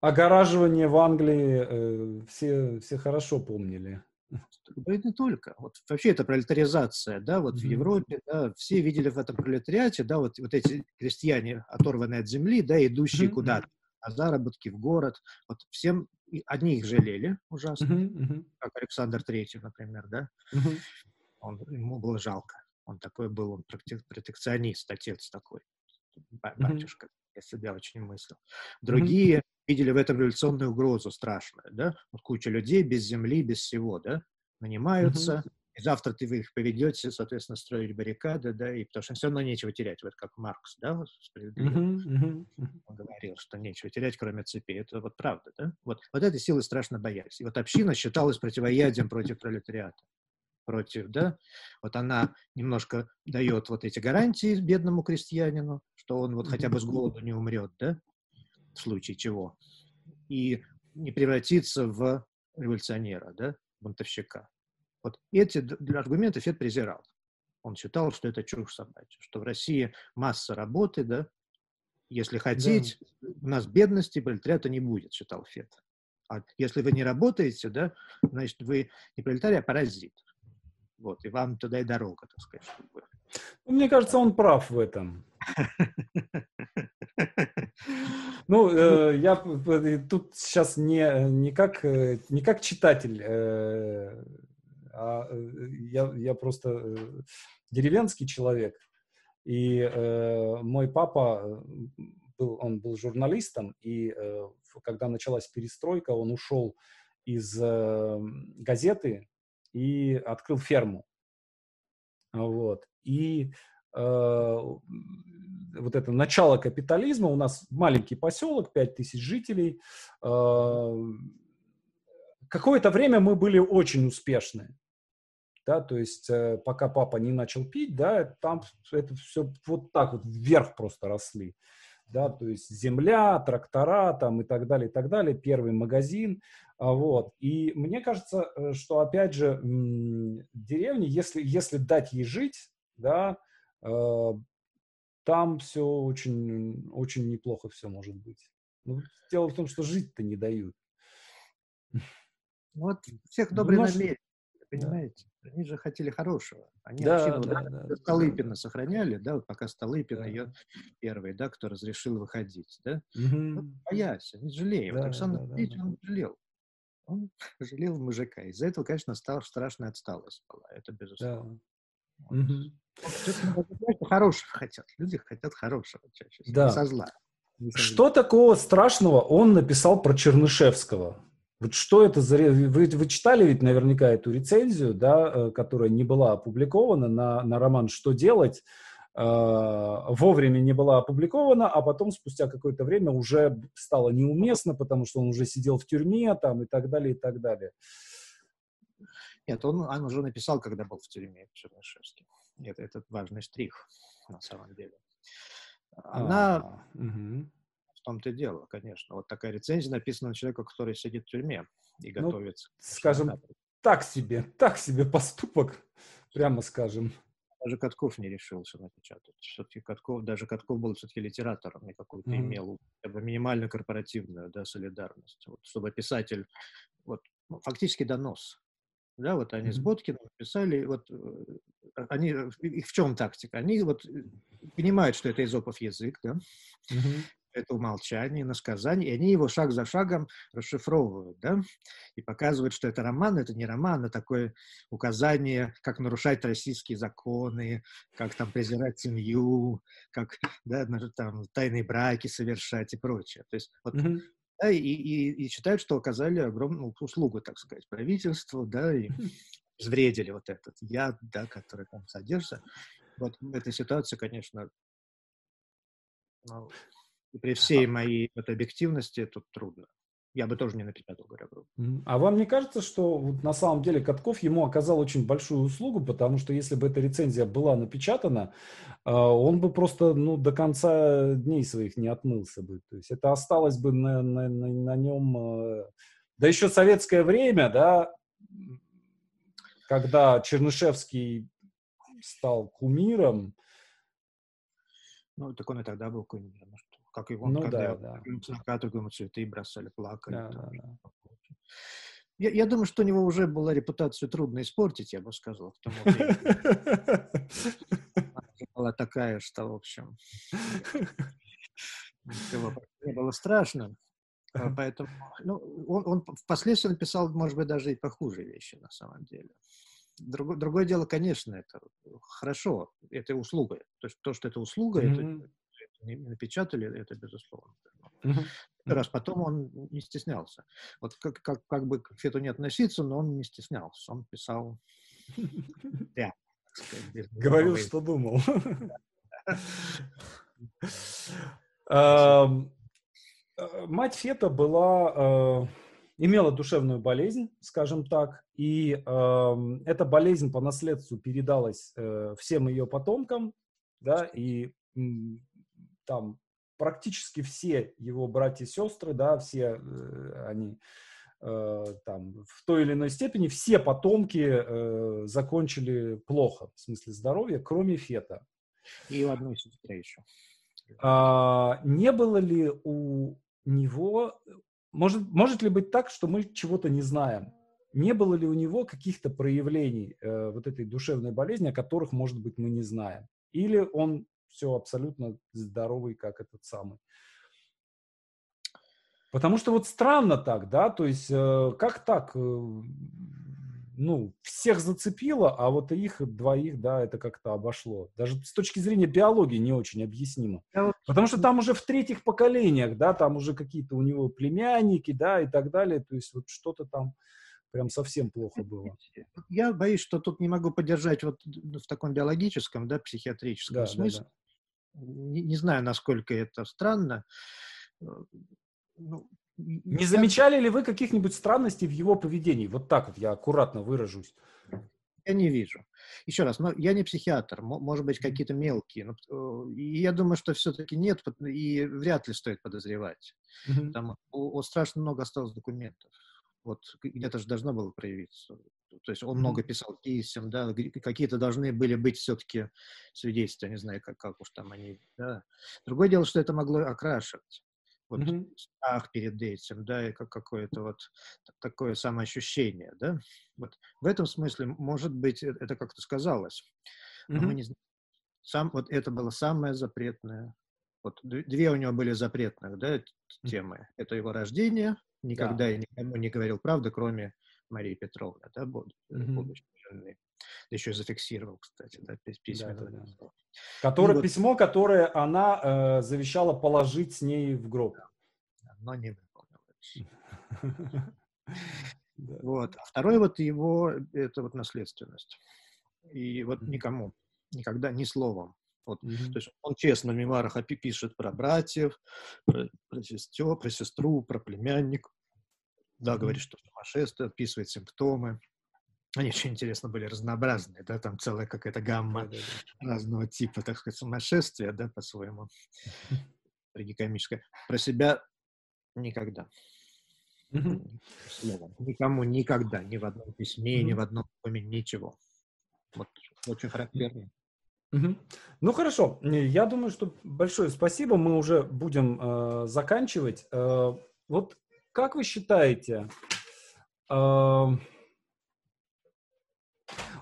огораживание в Англии э, все, все хорошо помнили. Да и не только. Вот вообще это пролетаризация, да, вот mm-hmm. в Европе, да, все видели в этом пролетариате, да, вот, вот эти крестьяне, оторванные от земли, да, идущие mm-hmm. куда-то на заработки в город, вот всем, одни их жалели ужасно, mm-hmm. как Александр Третий, например, да, mm-hmm. он, ему было жалко, он такой был, он протекционист, отец такой, батюшка, mm-hmm. я себя очень мыслил. Другие mm-hmm видели в этом революционную угрозу страшную, да? Вот куча людей без земли, без всего, да? Нанимаются, mm-hmm. и завтра ты вы их поведете, соответственно, строить баррикады, да, и потому что все равно нечего терять, вот как Маркс, да, справедливо. Mm-hmm. Он говорил, что нечего терять, кроме цепи. Это вот правда, да? Вот, вот этой силы страшно боялись. И вот община считалась противоядием против пролетариата против, да, вот она немножко дает вот эти гарантии бедному крестьянину, что он вот хотя бы с голоду не умрет, да, в случае чего, и не превратиться в революционера, да, бунтовщика. Вот эти аргументы Фед презирал. Он считал, что это чушь собачья, что в России масса работы, да, если хотеть, да. у нас бедности, пролетариата не будет, считал Фед. А если вы не работаете, да, значит, вы не пролетарий, а паразит. Вот, и вам туда и дорога, так сказать. Чтобы... Ну, мне кажется, он прав в этом. Ну, э, я тут сейчас не, не, как, э, не как читатель, э, а э, я, я просто э, деревенский человек. И э, мой папа был, он был журналистом, и э, когда началась перестройка, он ушел из э, газеты и открыл ферму. Вот. И вот это начало капитализма, у нас маленький поселок, 5000 жителей. Э, какое-то время мы были очень успешны. да, то есть э, пока папа не начал пить, да, там это все вот так вот вверх просто росли, да, то есть земля, трактора там и так далее, и так далее, первый магазин, а, вот, и мне кажется, э, что, опять же, деревня, если, если дать ей жить, да, там все очень, очень неплохо все может быть. Но дело в том, что жить-то не дают. Вот всех добрый Наш... намерен, понимаете? Да. Они же хотели хорошего. Они да, общину да, да, да, Столыпина да. сохраняли, да, вот пока Столыпин да. ее первый, да, кто разрешил выходить, да. Угу. Вот, боясь, не жалею. Да, Александр да, да, он жалел. Он жалел мужика. Из-за этого, конечно, стала страшная отсталость была. Это безусловно. Да. Вот. Угу. Хорошего хотят. Люди хотят хорошего чаще всего. Да. Со зла. Что такого страшного он написал про Чернышевского? Вот что это за... Вы, вы читали ведь наверняка эту рецензию, да, э, которая не была опубликована на, на роман «Что делать?», э, вовремя не была опубликована, а потом спустя какое-то время уже стало неуместно, потому что он уже сидел в тюрьме там и так далее, и так далее. Нет, он, он уже написал, когда был в тюрьме, Чернышевский. Это, это важный штрих, на самом деле. Она... А, угу том-то и дело, конечно. Вот такая рецензия написана человека, который сидит в тюрьме и ну, готовится. Скажем, так себе, так себе поступок, прямо скажем. Даже Катков не решился напечатать. Все-таки Катков, даже Катков был все-таки литератором, и какую-то mm-hmm. имел как бы, минимальную корпоративную да, солидарность. Вот, чтобы писатель, вот, ну, фактически донос. Да, вот они mm-hmm. с Боткиным писали, вот э, они, их в чем тактика? Они вот э, понимают, что это изопов язык, да, mm-hmm это умолчание, насказание, и они его шаг за шагом расшифровывают, да, и показывают, что это роман, это не роман, а такое указание, как нарушать российские законы, как там презирать семью, как, да, там, тайные браки совершать и прочее. То есть вот mm-hmm. Да, и, и, и считают, что оказали огромную услугу, так сказать, правительству, да, и взвредили вот этот яд, да, который там содержится. Вот в этой ситуации, конечно, ну, при всей моей вот, объективности тут трудно. Я бы тоже не напечатал, говоря грубо. А вам не кажется, что вот на самом деле Катков ему оказал очень большую услугу, потому что если бы эта рецензия была напечатана, а, он бы просто ну, до конца дней своих не отмылся бы. То есть это осталось бы на, на, на, на нем... Э, да еще советское время, да, когда Чернышевский стал кумиром. Ну, так он и тогда был кумиром как и он, ну, когда да, да. на каторгу ему цветы бросали, плакали. Да, да, да. Я, я думаю, что у него уже была репутацию трудно испортить, я бы сказал, была такая, что, в общем, не было страшно. А поэтому, ну, он, он впоследствии написал, может быть, даже и похуже вещи на самом деле. Другое, другое дело, конечно, это хорошо, это услуга. То есть то, что это услуга, mm-hmm. это напечатали, это безусловно. Раз потом он не стеснялся. Вот как, как, как бы к Фету не относиться, но он не стеснялся. Он писал прямо. Говорил, что думал. Э, мать Фета была, э, имела душевную болезнь, скажем так, и эта болезнь по наследству передалась э, всем ее потомкам, да, и там практически все его братья и сестры, да, все э, они э, там в той или иной степени, все потомки э, закончили плохо в смысле здоровья, кроме Фета. И у одной сестры еще. А, не было ли у него, может, может ли быть так, что мы чего-то не знаем? Не было ли у него каких-то проявлений э, вот этой душевной болезни, о которых, может быть, мы не знаем? Или он все абсолютно здоровый, как этот самый. Потому что вот странно так, да, то есть э, как так, э, ну, всех зацепило, а вот их двоих, да, это как-то обошло. Даже с точки зрения биологии не очень объяснимо. Потому что там уже в третьих поколениях, да, там уже какие-то у него племянники, да, и так далее, то есть вот что-то там прям совсем плохо было. Я боюсь, что тут не могу поддержать вот в таком биологическом, да, психиатрическом да, смысле. Да, да не, не знаю, насколько это странно. Э, ну, не замечали ли вы каких-нибудь странностей в его поведении? Вот так вот я аккуратно выражусь. я не вижу. Еще раз, но я не психиатр, может быть, какие-то мелкие. Но, и я думаю, что все-таки нет, и вряд ли стоит подозревать. Mm-hmm. Там у, у страшно много осталось документов. Вот где-то же должно было проявиться. То есть он mm-hmm. много писал писем, да, какие-то должны были быть все-таки свидетельства, не знаю, как, как уж там они, да. Другое дело, что это могло окрашивать вот mm-hmm. страх перед этим, да, и как какое-то вот такое самоощущение, да. Вот в этом смысле, может быть, э, это как-то сказалось. Mm-hmm. мы не. Сам, вот это было самое запретное. Вот две у него были запретных, да, темы. Это его рождение, никогда да. я никому не говорил правды, кроме Марии Петровны, да, будущей mm-hmm. жены. Да еще и зафиксировал, кстати, да, письма. Да, да, да. Которое, вот, письмо, которое она э, завещала положить с ней в гроб. Да, но не выполнилось. Вот. А второй вот его, это вот наследственность. И вот никому, никогда, ни словом. Вот, mm-hmm. То есть он честно в мемуарах пишет про братьев, про, про сестер, про сестру, про племянник. Да, mm-hmm. говорит, что сумасшествие, описывает симптомы. Они очень интересно были разнообразные, да, там целая какая-то гамма да, да, да. разного типа, так сказать, сумасшествия, да, по-своему, трагикомическое. Про себя никогда. Словом. Никому никогда, ни в одном письме, ни в одном доме, ничего. Вот очень характерно. Ну хорошо, я думаю, что большое спасибо. Мы уже будем э, заканчивать. Э, вот как вы считаете, э, у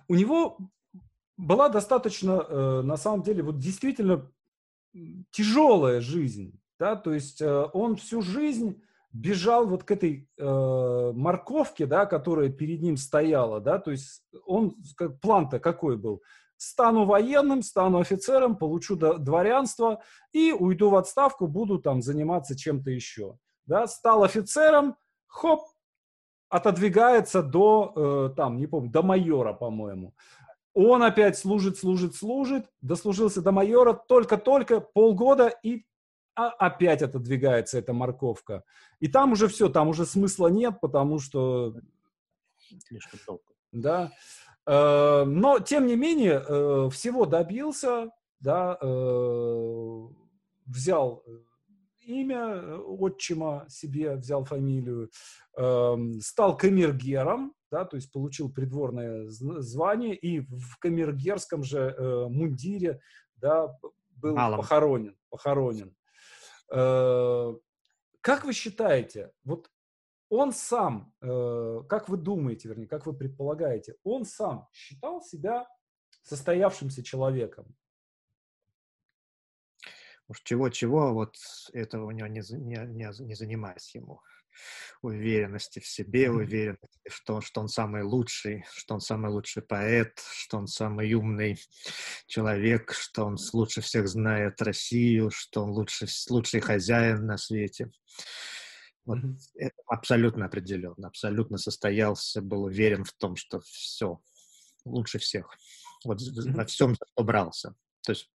него была достаточно, э, на самом деле, вот действительно тяжелая жизнь, да, то есть э, он всю жизнь бежал вот к этой э, морковке, да, которая перед ним стояла, да, то есть он, как, план-то какой был? Стану военным, стану офицером, получу дворянство и уйду в отставку, буду там заниматься чем-то еще, да, стал офицером, хоп, отодвигается до, э, там, не помню, до майора, по-моему. Он опять служит, служит, служит, дослужился до майора только-только полгода и а опять отодвигается эта морковка. И там уже все, там уже смысла нет, потому что... Слишком долго. Да. Э, но, тем не менее, э, всего добился, да, э, взял имя э, отчима себе, взял фамилию, э, стал камергером, да, то есть получил придворное звание и в камергерском же э, мундире да, был Малом. похоронен. похоронен. Э, как вы считаете, вот он сам, э, как вы думаете, вернее, как вы предполагаете, он сам считал себя состоявшимся человеком? Уж чего-чего, вот этого у него не, не, не, занимать ему. Уверенности в себе, уверенности в том, что он самый лучший, что он самый лучший поэт, что он самый умный человек, что он лучше всех знает Россию, что он лучший, лучший хозяин на свете. Вот mm-hmm. это абсолютно определенно, абсолютно состоялся, был уверен в том, что все лучше всех. Вот mm-hmm. во всем брался. То есть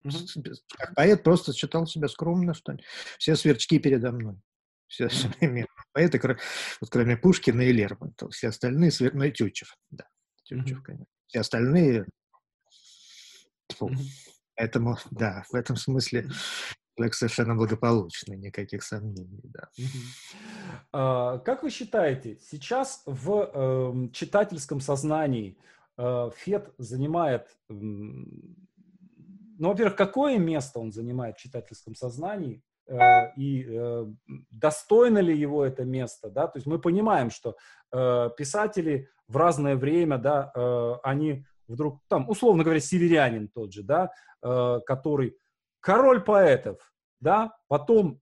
как поэт просто считал себя скромно, что все сверчки передо мной. Все современные поэты, вот кроме Пушкина и Лермонтова. Все остальные, свер... ну и Тютчев, да, Тютчев, конечно. Все остальные, Фу. Поэтому, да, в этом смысле человек совершенно благополучный, никаких сомнений, да. А, как вы считаете, сейчас в э, читательском сознании э, Фет занимает ну, во-первых, какое место он занимает в читательском сознании, э, и э, достойно ли его это место, да, то есть мы понимаем, что э, писатели в разное время, да, э, они вдруг, там, условно говоря, северянин тот же, да, э, который король поэтов, да, потом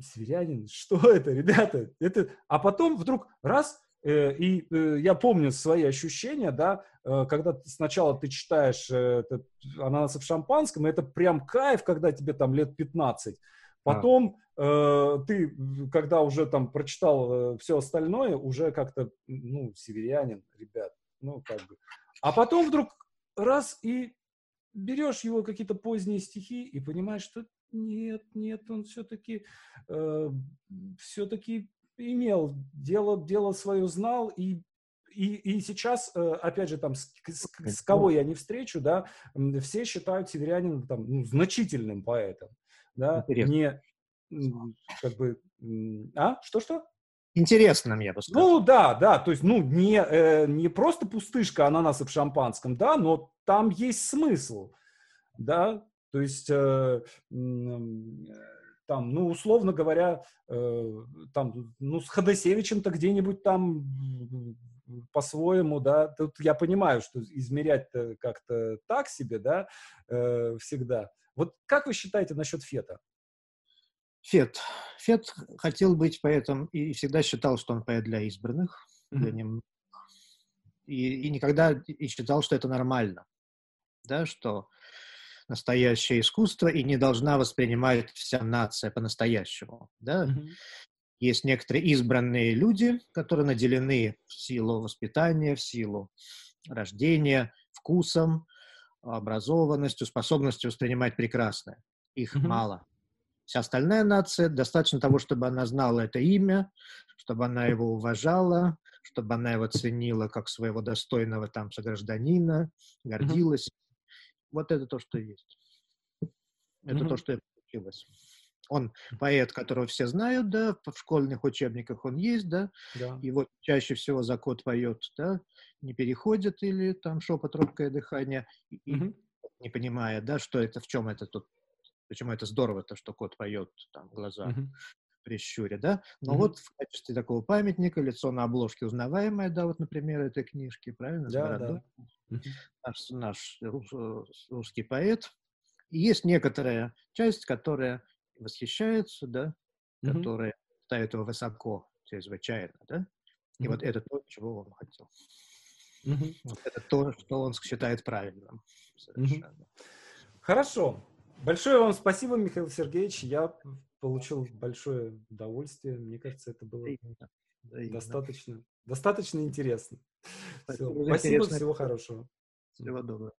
северянин, что это, ребята, это, а потом вдруг раз и э, я помню свои ощущения, да, э, когда сначала ты читаешь «Ананасы в шампанском», это прям кайф, когда тебе там лет 15. Потом а. ты, когда уже там прочитал все остальное, уже как-то, ну, северянин, ребят, ну, как бы. А потом вдруг раз и берешь его какие-то поздние стихи и понимаешь, что нет, нет, он все-таки, э, все-таки имел, дело, дело свое знал, и и, и сейчас, э, опять же, там, с, с, с кого я не встречу, да, все считают Северянина там, ну, значительным поэтом, да, Интересно. не, как бы, а, что-что? Интересным, я бы сказал. Ну, да, да, то есть, ну, не, э, не просто пустышка ананасы в шампанском, да, но там есть смысл, да, то есть, э, там, ну, условно говоря, э, там, ну, с Ходосевичем-то где-нибудь там по-своему, да, тут я понимаю, что измерять как-то так себе, да, э, всегда. Вот как вы считаете насчет Фета? Фет. Фет хотел быть поэтом и всегда считал, что он поэт для избранных, mm-hmm. для нем. И, и никогда и считал, что это нормально, да, что настоящее искусство и не должна воспринимать вся нация по-настоящему. Да? Mm-hmm. Есть некоторые избранные люди, которые наделены в силу воспитания, в силу рождения, вкусом, образованностью, способностью воспринимать прекрасное. Их mm-hmm. мало. Вся остальная нация, достаточно того, чтобы она знала это имя, чтобы она его уважала, чтобы она его ценила как своего достойного там согражданина, гордилась. Mm-hmm. Вот это то, что есть. Это mm-hmm. то, что получилось. Он поэт, которого все знают, да, в школьных учебниках он есть, да, да. и вот чаще всего за код поет, да, не переходит или там шепот, робкое дыхание, и, mm-hmm. не понимая, да, что это, в чем это тут, почему это здорово, то, что кот поет, там, глаза mm-hmm. Прищуря, да, но mm-hmm. вот в качестве такого памятника лицо на обложке узнаваемое, да, вот, например, этой книжки, правильно, да, да. Наш, наш русский поэт, и есть некоторая часть, которая восхищается, да, mm-hmm. которая ставит его высоко, чрезвычайно, да, и mm-hmm. вот это то, чего он хотел. Mm-hmm. Вот это то, что он считает правильным. Совершенно. Mm-hmm. Хорошо. Большое вам спасибо, Михаил Сергеевич. Я получил большое удовольствие. Мне кажется, это было да, достаточно, достаточно интересно. Спасибо, Все. спасибо всего хорошего. Всего доброго.